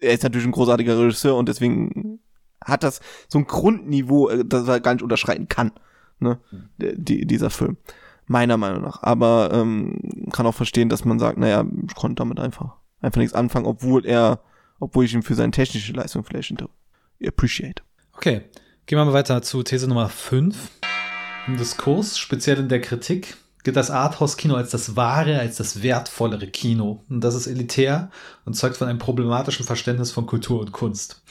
er ist natürlich ein großartiger Regisseur und deswegen hat das so ein Grundniveau, äh, das er gar nicht unterschreiten kann, ne, die, dieser Film. Meiner Meinung nach. Aber ähm, kann auch verstehen, dass man sagt, naja, ich konnte damit einfach, einfach nichts anfangen, obwohl er, obwohl ich ihn für seine technische Leistung vielleicht appreciate. Okay, gehen wir mal weiter zu These Nummer 5. Im Diskurs, speziell in der Kritik, das Arthouse-Kino als das wahre, als das wertvollere Kino. Und das ist elitär und zeugt von einem problematischen Verständnis von Kultur und Kunst.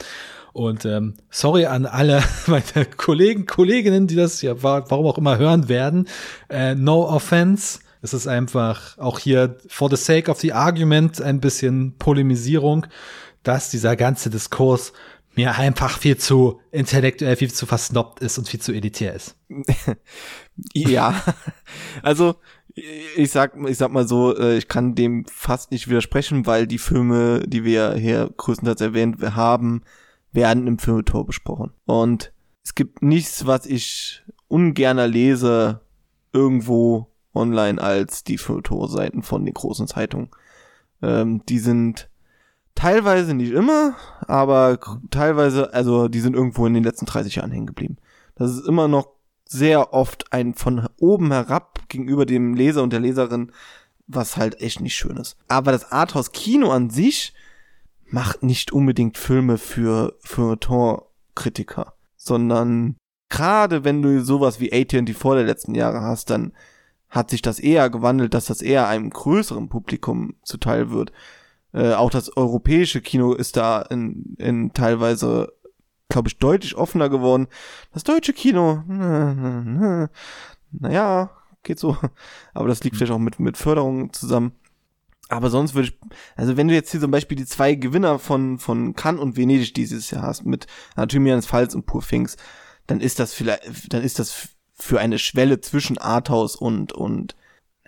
Und ähm, sorry an alle meine Kollegen, Kolleginnen, die das ja warum auch immer hören werden. Äh, no offense. Es ist einfach auch hier for the sake of the argument ein bisschen Polemisierung, dass dieser ganze Diskurs mir einfach viel zu intellektuell, viel zu versnobbt ist und viel zu elitär ist. ja, also ich sag, ich sag mal so, äh, ich kann dem fast nicht widersprechen, weil die Filme, die wir hier größtenteils erwähnt haben, werden im Filmtor besprochen. Und es gibt nichts, was ich ungerner lese irgendwo online als die Filmtor-Seiten von den großen Zeitungen. Ähm, die sind Teilweise nicht immer, aber teilweise, also die sind irgendwo in den letzten 30 Jahren hängen geblieben. Das ist immer noch sehr oft ein von oben herab gegenüber dem Leser und der Leserin, was halt echt nicht schön ist. Aber das Arthouse Kino an sich macht nicht unbedingt Filme für für Tor-Kritiker, sondern gerade wenn du sowas wie AT&T vor der letzten Jahre hast, dann hat sich das eher gewandelt, dass das eher einem größeren Publikum zuteil wird. Äh, auch das europäische Kino ist da in, in teilweise, glaube ich, deutlich offener geworden. Das deutsche Kino, naja, geht so. Aber das liegt vielleicht auch mit, mit Förderung zusammen. Aber sonst würde ich, also wenn du jetzt hier zum Beispiel die zwei Gewinner von, von Cannes und Venedig dieses Jahr hast, mit Anatomie eines Falls und Pur Things, dann ist das vielleicht, dann ist das für eine Schwelle zwischen Arthouse und, und,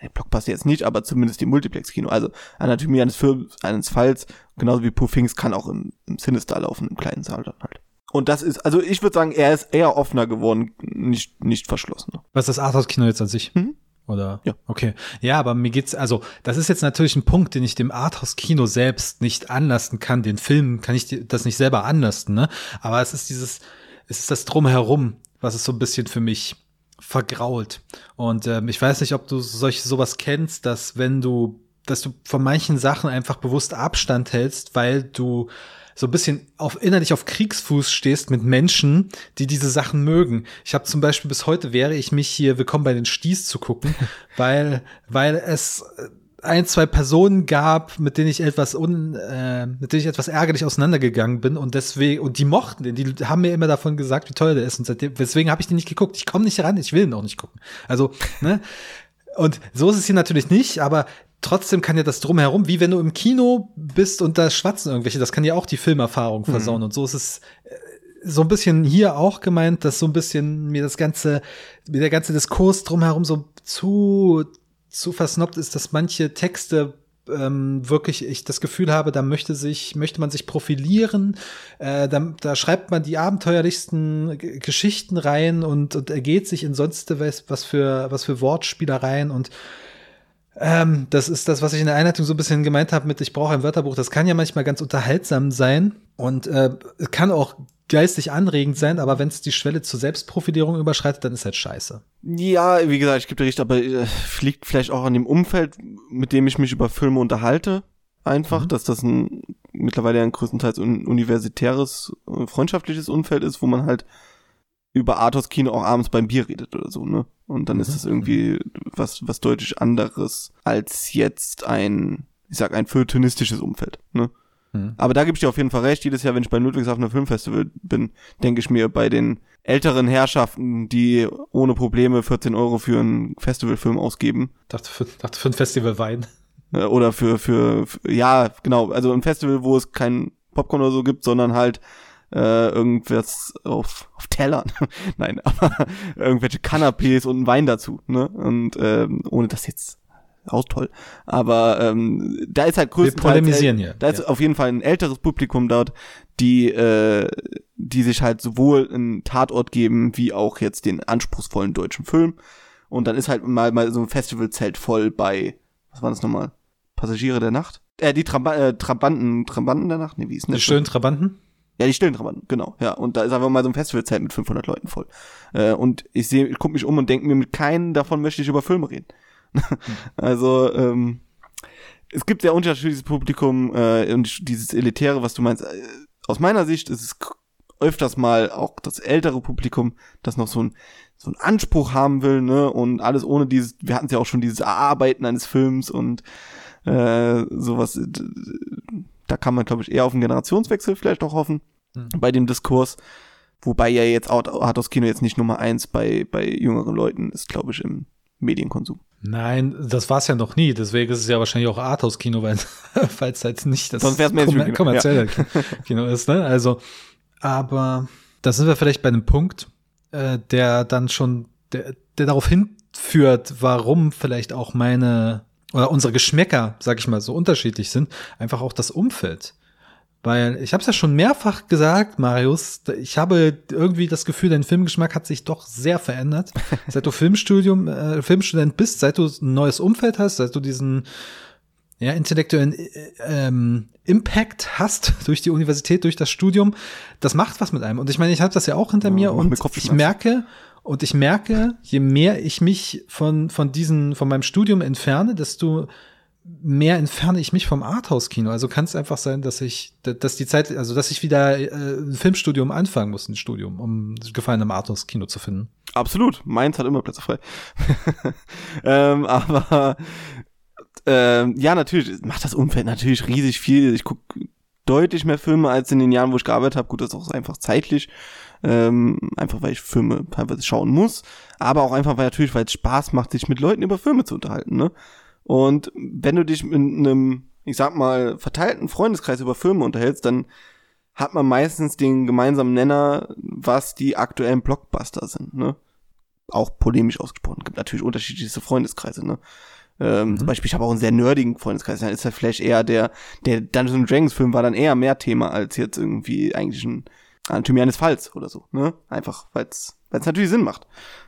Blockbuster jetzt nicht, aber zumindest die Multiplex-Kino. Also Anatomie eines Films, eines Falls, genauso wie Pur Things kann auch im, im Sinister laufen, im kleinen Saal dann halt. Und das ist, also ich würde sagen, er ist eher offener geworden, nicht, nicht verschlossener. Was ist das Arthouse-Kino jetzt an sich? Mhm. Oder? Ja. Okay. Ja, aber mir geht's, also, das ist jetzt natürlich ein Punkt, den ich dem Arthouse-Kino selbst nicht anlasten kann. Den Film kann ich das nicht selber anlasten, ne? Aber es ist dieses, es ist das Drumherum, was es so ein bisschen für mich vergrault. Und ähm, ich weiß nicht, ob du solch sowas kennst, dass wenn du, dass du von manchen Sachen einfach bewusst Abstand hältst, weil du so ein bisschen auf innerlich auf Kriegsfuß stehst mit Menschen, die diese Sachen mögen. Ich habe zum Beispiel bis heute wäre ich mich hier willkommen bei den Sties zu gucken, weil weil es äh, ein, zwei Personen gab, mit denen ich etwas un, äh, mit denen ich etwas ärgerlich auseinandergegangen bin und deswegen, und die mochten den, die haben mir immer davon gesagt, wie toll der ist und seitdem, deswegen habe ich den nicht geguckt. Ich komme nicht ran, ich will ihn auch nicht gucken. Also, ne? Und so ist es hier natürlich nicht, aber trotzdem kann ja das drumherum, wie wenn du im Kino bist und da schwatzen irgendwelche, das kann ja auch die Filmerfahrung mhm. versauen. Mhm. Und so ist es äh, so ein bisschen hier auch gemeint, dass so ein bisschen mir das ganze, mir der ganze Diskurs drumherum so zu, zu versnobbt ist, dass manche Texte ähm, wirklich ich das Gefühl habe, da möchte sich, möchte man sich profilieren, äh, da, da schreibt man die abenteuerlichsten G Geschichten rein und, und ergeht sich in sonst was, was für, was für Wortspielereien und ähm, das ist das, was ich in der Einleitung so ein bisschen gemeint habe mit, ich brauche ein Wörterbuch. Das kann ja manchmal ganz unterhaltsam sein und äh, kann auch geistig anregend sein, aber wenn es die Schwelle zur Selbstprofilierung überschreitet, dann ist halt scheiße. Ja, wie gesagt, ich gebe dir recht, aber äh, liegt vielleicht auch an dem Umfeld, mit dem ich mich über Filme unterhalte. Einfach, mhm. dass das ein mittlerweile ein größtenteils un universitäres, äh, freundschaftliches Umfeld ist, wo man halt über Arthurs Kino auch abends beim Bier redet oder so, ne? Und dann mhm. ist das irgendwie was, was deutlich anderes als jetzt ein, ich sag, ein feuilletonistisches Umfeld, ne? Mhm. Aber da gebe ich dir auf jeden Fall recht. Jedes Jahr, wenn ich bei Ludwigshafener Filmfestival bin, denke ich mir bei den älteren Herrschaften, die ohne Probleme 14 Euro für einen Festivalfilm ausgeben. Dachte für, dachte für ein Festival Wein. Äh, oder für, für, für, ja, genau, also ein Festival, wo es kein Popcorn oder so gibt, sondern halt äh, irgendwas auf, auf Tellern. Nein, aber irgendwelche Canapés und einen Wein dazu, ne? Und ähm, ohne das jetzt auch toll. Aber ähm, da ist halt größtenteils polemisieren hier. da ist ja. auf jeden Fall ein älteres Publikum dort, die äh, die sich halt sowohl einen Tatort geben wie auch jetzt den anspruchsvollen deutschen Film. Und dann ist halt mal mal so ein Festivalzelt voll bei was war das nochmal? Passagiere der Nacht? Äh, die Trab äh, Trabanten, Trabanten der Nacht? Nee, wie ist denn das? Die schönen Trabanten? Ja, die stillen Trabanten, genau. Ja, und da ist einfach mal so ein Festivalzelt mit 500 Leuten voll. Äh, und ich sehe, ich gucke mich um und denke mir, mit keinem davon möchte ich über Filme reden. also, ähm, es gibt sehr unterschiedliches Publikum äh, und dieses Elitäre, was du meinst. Äh, aus meiner Sicht ist es öfters mal auch das ältere Publikum, das noch so ein so einen Anspruch haben will, ne, und alles ohne dieses, wir hatten ja auch schon dieses Erarbeiten eines Films und äh, sowas, da kann man, glaube ich, eher auf einen Generationswechsel vielleicht auch hoffen mhm. bei dem Diskurs. Wobei ja jetzt Arthouse Kino jetzt nicht Nummer eins bei, bei jüngeren Leuten ist, glaube ich, im Medienkonsum. Nein, das war es ja noch nie. Deswegen ist es ja wahrscheinlich auch Arthouse Kino, weil es halt nicht das kommer kommerzielle ja. Kino ist. Ne? Also, aber da sind wir vielleicht bei einem Punkt, äh, der dann schon, der, der darauf hinführt, warum vielleicht auch meine oder unsere Geschmäcker, sag ich mal, so unterschiedlich sind, einfach auch das Umfeld. Weil ich habe es ja schon mehrfach gesagt, Marius, ich habe irgendwie das Gefühl, dein Filmgeschmack hat sich doch sehr verändert. seit du Filmstudium, äh, Filmstudent bist, seit du ein neues Umfeld hast, seit du diesen ja, intellektuellen äh, ähm, Impact hast durch die Universität, durch das Studium, das macht was mit einem. Und ich meine, ich habe das ja auch hinter ja, mir und ich merke, und ich merke, je mehr ich mich von, von diesen, von meinem Studium entferne, desto mehr entferne ich mich vom Arthouse-Kino. Also kann es einfach sein, dass ich, dass die Zeit, also dass ich wieder äh, ein Filmstudium anfangen muss, ein Studium, um Gefallen im Arthouse-Kino zu finden. Absolut. Meins hat immer Plätze frei. ähm, aber ähm, ja, natürlich macht das Umfeld natürlich riesig viel. Ich gucke deutlich mehr Filme als in den Jahren, wo ich gearbeitet habe. Gut, das ist auch einfach zeitlich. Ähm, einfach weil ich Filme teilweise schauen muss. Aber auch einfach, weil natürlich, weil es Spaß macht, sich mit Leuten über Filme zu unterhalten. Ne? Und wenn du dich in einem, ich sag mal, verteilten Freundeskreis über Filme unterhältst, dann hat man meistens den gemeinsamen Nenner, was die aktuellen Blockbuster sind, ne? Auch polemisch ausgesprochen. Gibt natürlich unterschiedlichste Freundeskreise, ne? Ähm, mhm. Zum Beispiel, ich habe auch einen sehr nerdigen Freundeskreis. Dann ist der Flash eher der, der Dungeons Dragons Film war dann eher mehr Thema als jetzt irgendwie eigentlich ein Anatomie eines Falls oder so, ne? Einfach, weil es natürlich Sinn macht.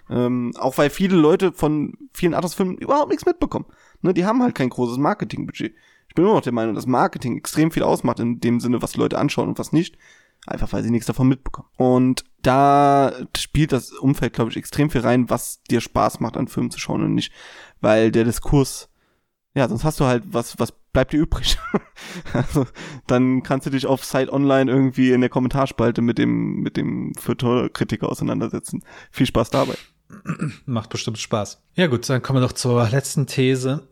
Ähm, auch weil viele Leute von vielen Arthouse-Filmen überhaupt nichts mitbekommen. Ne, die haben halt kein großes Marketingbudget. Ich bin immer noch der Meinung, dass Marketing extrem viel ausmacht in dem Sinne, was Leute anschauen und was nicht. Einfach weil sie nichts davon mitbekommen. Und da spielt das Umfeld, glaube ich, extrem viel rein, was dir Spaß macht, an Filmen zu schauen und nicht, weil der Diskurs, ja, sonst hast du halt, was, was bleibt dir übrig? also, dann kannst du dich auf Site Online irgendwie in der Kommentarspalte mit dem, mit dem Feuilleton-Kritiker auseinandersetzen. Viel Spaß dabei. Macht bestimmt Spaß. Ja gut, dann kommen wir noch zur letzten These.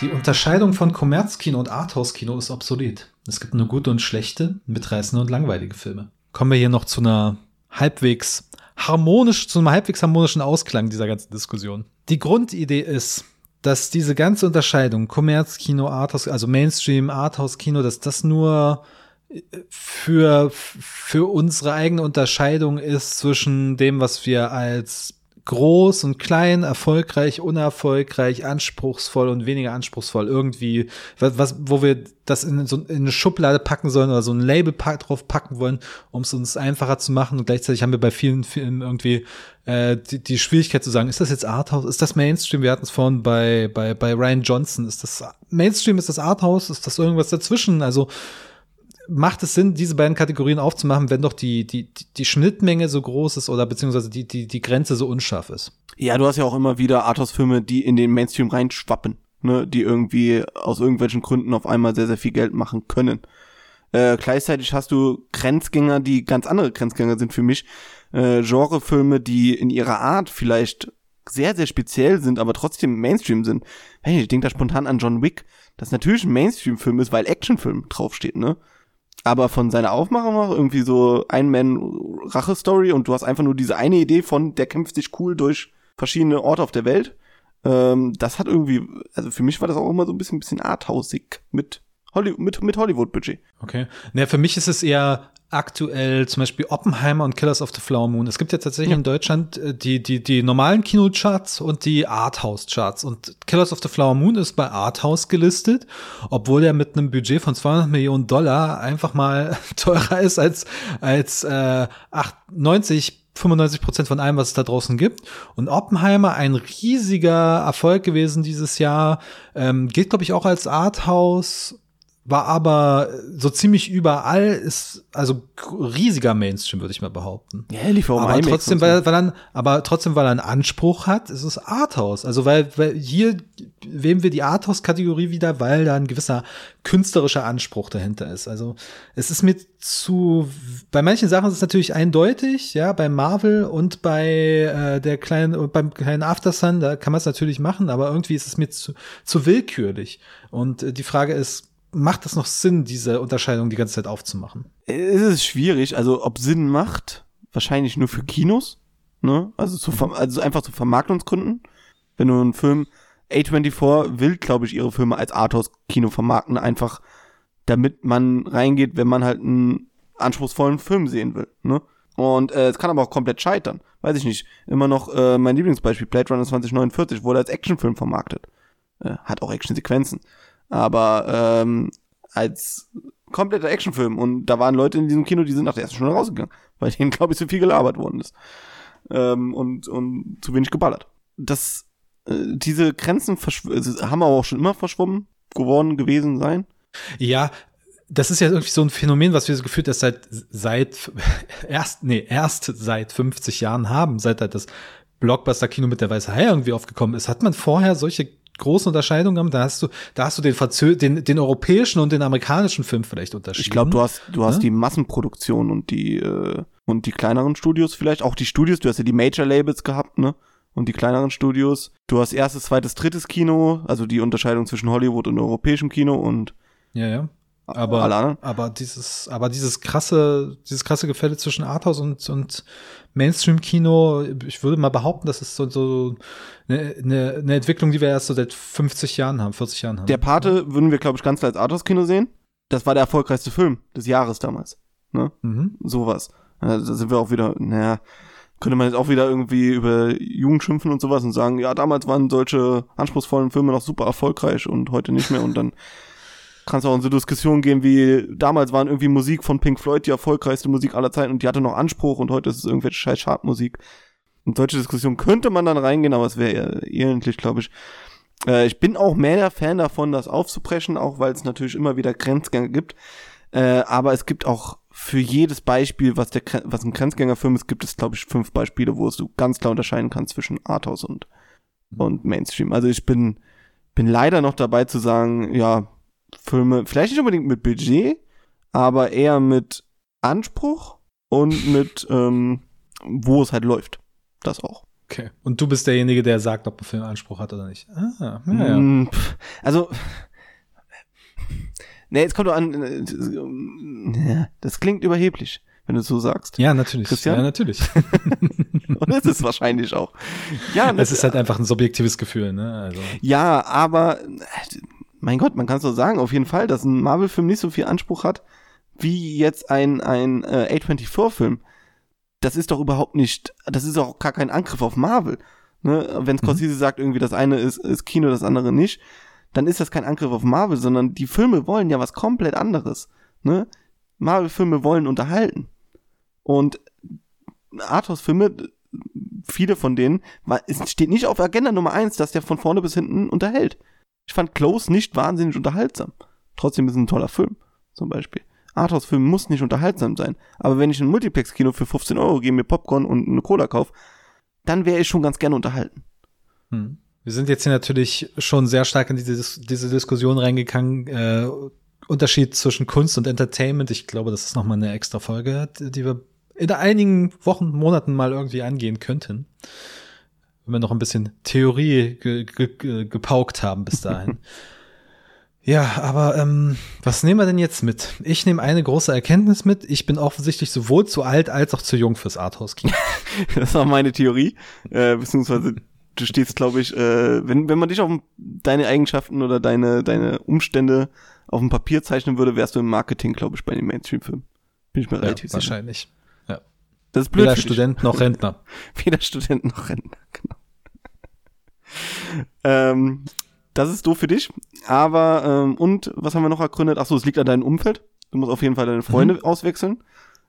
Die Unterscheidung von Kommerzkino und Arthouse-Kino ist obsolet. Es gibt nur gute und schlechte, mitreißende und langweilige Filme. Kommen wir hier noch zu einer halbwegs harmonisch, zu einem halbwegs harmonischen Ausklang dieser ganzen Diskussion. Die Grundidee ist, dass diese ganze Unterscheidung Kommerzkino, Arthouse, also Mainstream, Arthouse-Kino, dass das nur für, für unsere eigene Unterscheidung ist zwischen dem, was wir als groß und klein, erfolgreich, unerfolgreich, anspruchsvoll und weniger anspruchsvoll. Irgendwie, was, was wo wir das in, so in eine Schublade packen sollen oder so ein Label pack, drauf packen wollen, um es uns einfacher zu machen. Und gleichzeitig haben wir bei vielen Filmen irgendwie äh, die, die Schwierigkeit zu sagen, ist das jetzt Arthouse, ist das Mainstream? Wir hatten es vorhin bei, bei, bei Ryan Johnson. Ist das Mainstream, ist das Arthouse, ist das irgendwas dazwischen? Also macht es Sinn, diese beiden Kategorien aufzumachen, wenn doch die, die, die Schnittmenge so groß ist oder beziehungsweise die, die, die Grenze so unscharf ist? Ja, du hast ja auch immer wieder Arthouse-Filme, die in den Mainstream reinschwappen, ne, die irgendwie aus irgendwelchen Gründen auf einmal sehr, sehr viel Geld machen können. Äh, gleichzeitig hast du Grenzgänger, die ganz andere Grenzgänger sind für mich. Äh, Genrefilme, die in ihrer Art vielleicht sehr, sehr speziell sind, aber trotzdem Mainstream sind. Hey, ich denke da spontan an John Wick, das natürlich ein Mainstream-Film ist, weil Actionfilm draufsteht, ne? Aber von seiner Aufmachung noch irgendwie so Ein-Man-Rache-Story und du hast einfach nur diese eine Idee von, der kämpft sich cool durch verschiedene Orte auf der Welt. Ähm, das hat irgendwie, also für mich war das auch immer so ein bisschen, bisschen arthausig mit, Holly mit, mit Hollywood-Budget. Okay. Naja, für mich ist es eher aktuell zum Beispiel Oppenheimer und Killers of the Flower Moon. Es gibt ja tatsächlich ja. in Deutschland äh, die, die, die normalen Kinocharts und die Arthouse-Charts. Und Killers of the Flower Moon ist bei Arthouse gelistet, obwohl er mit einem Budget von 200 Millionen Dollar einfach mal teurer ist als, als äh, 90 95 Prozent von allem, was es da draußen gibt. Und Oppenheimer, ein riesiger Erfolg gewesen dieses Jahr, ähm, geht, glaube ich, auch als Arthouse war aber so ziemlich überall, ist also riesiger Mainstream, würde ich mal behaupten. Ja, lief auch aber trotzdem, weil, weil er, aber trotzdem, weil er einen Anspruch hat, ist es Arthouse. Also weil, weil hier wählen wir die Arthouse-Kategorie wieder, weil da ein gewisser künstlerischer Anspruch dahinter ist. Also es ist mir zu, bei manchen Sachen ist es natürlich eindeutig, ja, bei Marvel und bei äh, der kleinen, beim kleinen Aftersun, da kann man es natürlich machen, aber irgendwie ist es mir zu, zu willkürlich. Und äh, die Frage ist, macht es noch Sinn, diese Unterscheidung die ganze Zeit aufzumachen? Es ist schwierig, also ob Sinn macht, wahrscheinlich nur für Kinos, ne? Also, zu, also einfach zu Vermarktungsgründen. Wenn du einen Film, A24 will, glaube ich, ihre Filme als Arthouse-Kino vermarkten, einfach damit man reingeht, wenn man halt einen anspruchsvollen Film sehen will, ne? Und äh, es kann aber auch komplett scheitern. Weiß ich nicht. Immer noch äh, mein Lieblingsbeispiel, Blade Runner 2049, wurde als Actionfilm vermarktet. Äh, hat auch Actionsequenzen aber ähm, als kompletter Actionfilm. Und da waren Leute in diesem Kino, die sind nach der ersten Stunde rausgegangen, weil denen, glaube ich, zu viel gelabert worden ist. Ähm, und, und zu wenig geballert. Das, äh, diese Grenzen haben aber auch schon immer verschwommen geworden gewesen sein. Ja, das ist ja irgendwie so ein Phänomen, was wir so gefühlt erst seit, seit, erst, nee, erst seit 50 Jahren haben, seit halt das Blockbuster-Kino mit der Weiße Hai irgendwie aufgekommen ist. Hat man vorher solche großen Unterscheidungen haben. Da hast du, da hast du den, Franzö den, den europäischen und den amerikanischen Film vielleicht unterschieden. Ich glaube, du hast, du hast ja? die Massenproduktion und die äh, und die kleineren Studios vielleicht, auch die Studios. Du hast ja die Major Labels gehabt, ne? Und die kleineren Studios. Du hast erstes, zweites, drittes Kino, also die Unterscheidung zwischen Hollywood und europäischem Kino und ja, ja. Aber, aber dieses, aber dieses krasse, dieses krasse Gefälle zwischen Arthouse und, und Mainstream-Kino, ich würde mal behaupten, das ist so, so eine, eine, eine Entwicklung, die wir erst so seit 50 Jahren haben, 40 Jahren haben. Der Pate würden wir, glaube ich, ganz klar als Arthouse-Kino sehen. Das war der erfolgreichste Film des Jahres damals. Ne? Mhm. Sowas. Da sind wir auch wieder, naja, könnte man jetzt auch wieder irgendwie über Jugend schimpfen und sowas und sagen, ja, damals waren solche anspruchsvollen Filme noch super erfolgreich und heute nicht mehr und dann kannst du auch in so Diskussionen gehen wie damals waren irgendwie Musik von Pink Floyd die erfolgreichste Musik aller Zeiten und die hatte noch Anspruch und heute ist es irgendwelche scheiß Chartmusik. In solche Diskussionen könnte man dann reingehen, aber es wäre elendlich, glaube ich. Äh, ich bin auch mehr Fan davon, das aufzubrechen, auch weil es natürlich immer wieder Grenzgänge gibt. Äh, aber es gibt auch für jedes Beispiel, was der was ein Grenzgängerfilm ist, gibt es, glaube ich, fünf Beispiele, wo du ganz klar unterscheiden kannst zwischen Arthouse und, und Mainstream. Also ich bin, bin leider noch dabei zu sagen, ja, Filme, vielleicht nicht unbedingt mit Budget, aber eher mit Anspruch und mit, ähm, wo es halt läuft. Das auch. Okay. Und du bist derjenige, der sagt, ob ein Film Anspruch hat oder nicht. Ah, ja, ja. Mm, also, ne, jetzt kommt doch an, äh, das klingt überheblich, wenn du so sagst. Ja, natürlich. Christian? Ja, natürlich. Und es ist wahrscheinlich auch. Ja, es ist halt einfach ein subjektives Gefühl, ne? Also. Ja, aber mein Gott, man kann so sagen, auf jeden Fall, dass ein Marvel-Film nicht so viel Anspruch hat, wie jetzt ein, ein äh, A24-Film. Das ist doch überhaupt nicht, das ist auch gar kein Angriff auf Marvel. Ne? Wenn Scorsese mhm. sagt, irgendwie das eine ist, ist Kino, das andere nicht, dann ist das kein Angriff auf Marvel, sondern die Filme wollen ja was komplett anderes. Ne? Marvel-Filme wollen unterhalten. Und Arthouse-Filme, viele von denen, es steht nicht auf Agenda Nummer eins, dass der von vorne bis hinten unterhält. Ich fand Close nicht wahnsinnig unterhaltsam. Trotzdem ist es ein toller Film, zum Beispiel. Arthouse-Film muss nicht unterhaltsam sein. Aber wenn ich ein Multiplex-Kino für 15 Euro gehe, mir Popcorn und eine Cola kaufe, dann wäre ich schon ganz gerne unterhalten. Hm. Wir sind jetzt hier natürlich schon sehr stark in diese, diese Diskussion reingegangen. Äh, Unterschied zwischen Kunst und Entertainment. Ich glaube, das ist nochmal eine extra Folge, die wir in einigen Wochen, Monaten mal irgendwie angehen könnten wenn wir noch ein bisschen Theorie ge ge gepaukt haben bis dahin. ja, aber ähm, was nehmen wir denn jetzt mit? Ich nehme eine große Erkenntnis mit. Ich bin offensichtlich sowohl zu alt als auch zu jung fürs Arthouse-Kino. das war meine Theorie, äh, beziehungsweise du stehst, glaube ich, äh, wenn, wenn man dich auf deine Eigenschaften oder deine, deine Umstände auf dem Papier zeichnen würde, wärst du im Marketing, glaube ich, bei den Mainstream-Filmen. Bin ich mir relativ ja, sicher. Wahrscheinlich. Das ist blöd. Weder Student noch Rentner. Weder Student noch Rentner. Ähm, das ist doof für dich. Aber, ähm, und was haben wir noch ergründet? Achso, es liegt an deinem Umfeld. Du musst auf jeden Fall deine Freunde mhm. auswechseln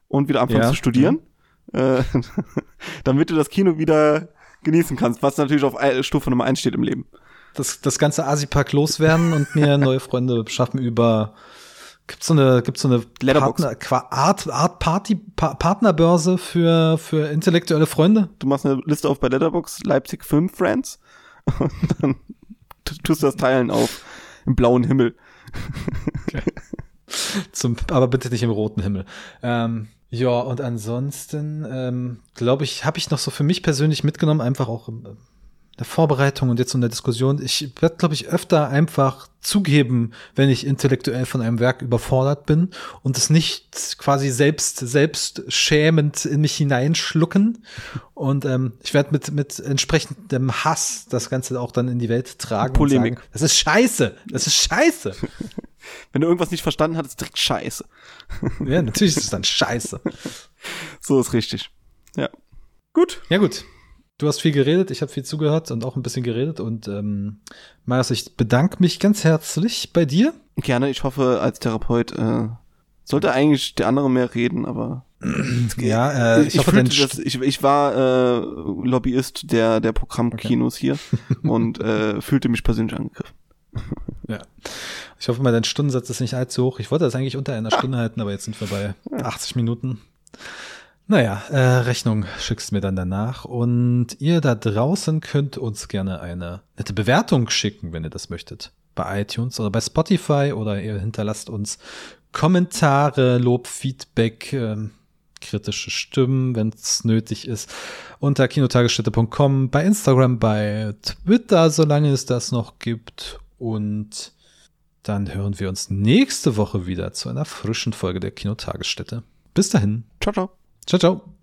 und wieder anfangen ja. zu studieren. Äh, damit du das Kino wieder genießen kannst, was natürlich auf Stufe Nummer eins steht im Leben. Das, das ganze Asipack loswerden und mir neue Freunde beschaffen über Gibt's so eine, gibt's so eine Partner, Art, Art Party, pa Partnerbörse für, für intellektuelle Freunde? Du machst eine Liste auf bei Letterbox Leipzig Film Friends und dann tust du das Teilen auf im blauen Himmel. Okay. Zum, aber bitte nicht im roten Himmel. Ähm, ja, und ansonsten, ähm, glaube ich, habe ich noch so für mich persönlich mitgenommen, einfach auch der Vorbereitung und jetzt in der Diskussion, ich werde, glaube ich, öfter einfach zugeben, wenn ich intellektuell von einem Werk überfordert bin und es nicht quasi selbst, selbst schämend in mich hineinschlucken. Und ähm, ich werde mit, mit entsprechendem Hass das Ganze auch dann in die Welt tragen. Polemik. Sagen, das ist scheiße. Das ist scheiße. wenn du irgendwas nicht verstanden hast, ist direkt scheiße. ja, natürlich ist es dann scheiße. So ist richtig. Ja. Gut. Ja, gut. Du hast viel geredet, ich habe viel zugehört und auch ein bisschen geredet. Und ähm, Marius, ich bedanke mich ganz herzlich bei dir. Gerne, ich hoffe, als Therapeut äh, sollte eigentlich der andere mehr reden, aber ja, äh, ich, ich, hoffe, fühlte, dass, ich, ich war äh, Lobbyist der der Programmkinos okay. hier und äh, fühlte mich persönlich angegriffen. ja. Ich hoffe mal, dein Stundensatz ist nicht allzu hoch. Ich wollte das eigentlich unter einer Stunde halten, aber jetzt sind wir bei 80 Minuten. Naja, äh, Rechnung schickst mir dann danach. Und ihr da draußen könnt uns gerne eine nette Bewertung schicken, wenn ihr das möchtet. Bei iTunes oder bei Spotify oder ihr hinterlasst uns Kommentare, Lob, Feedback, ähm, kritische Stimmen, wenn es nötig ist, unter kinotagesstätte.com, bei Instagram, bei Twitter, solange es das noch gibt. Und dann hören wir uns nächste Woche wieder zu einer frischen Folge der Kinotagesstätte. Bis dahin. Ciao, ciao. Ciao, ciao.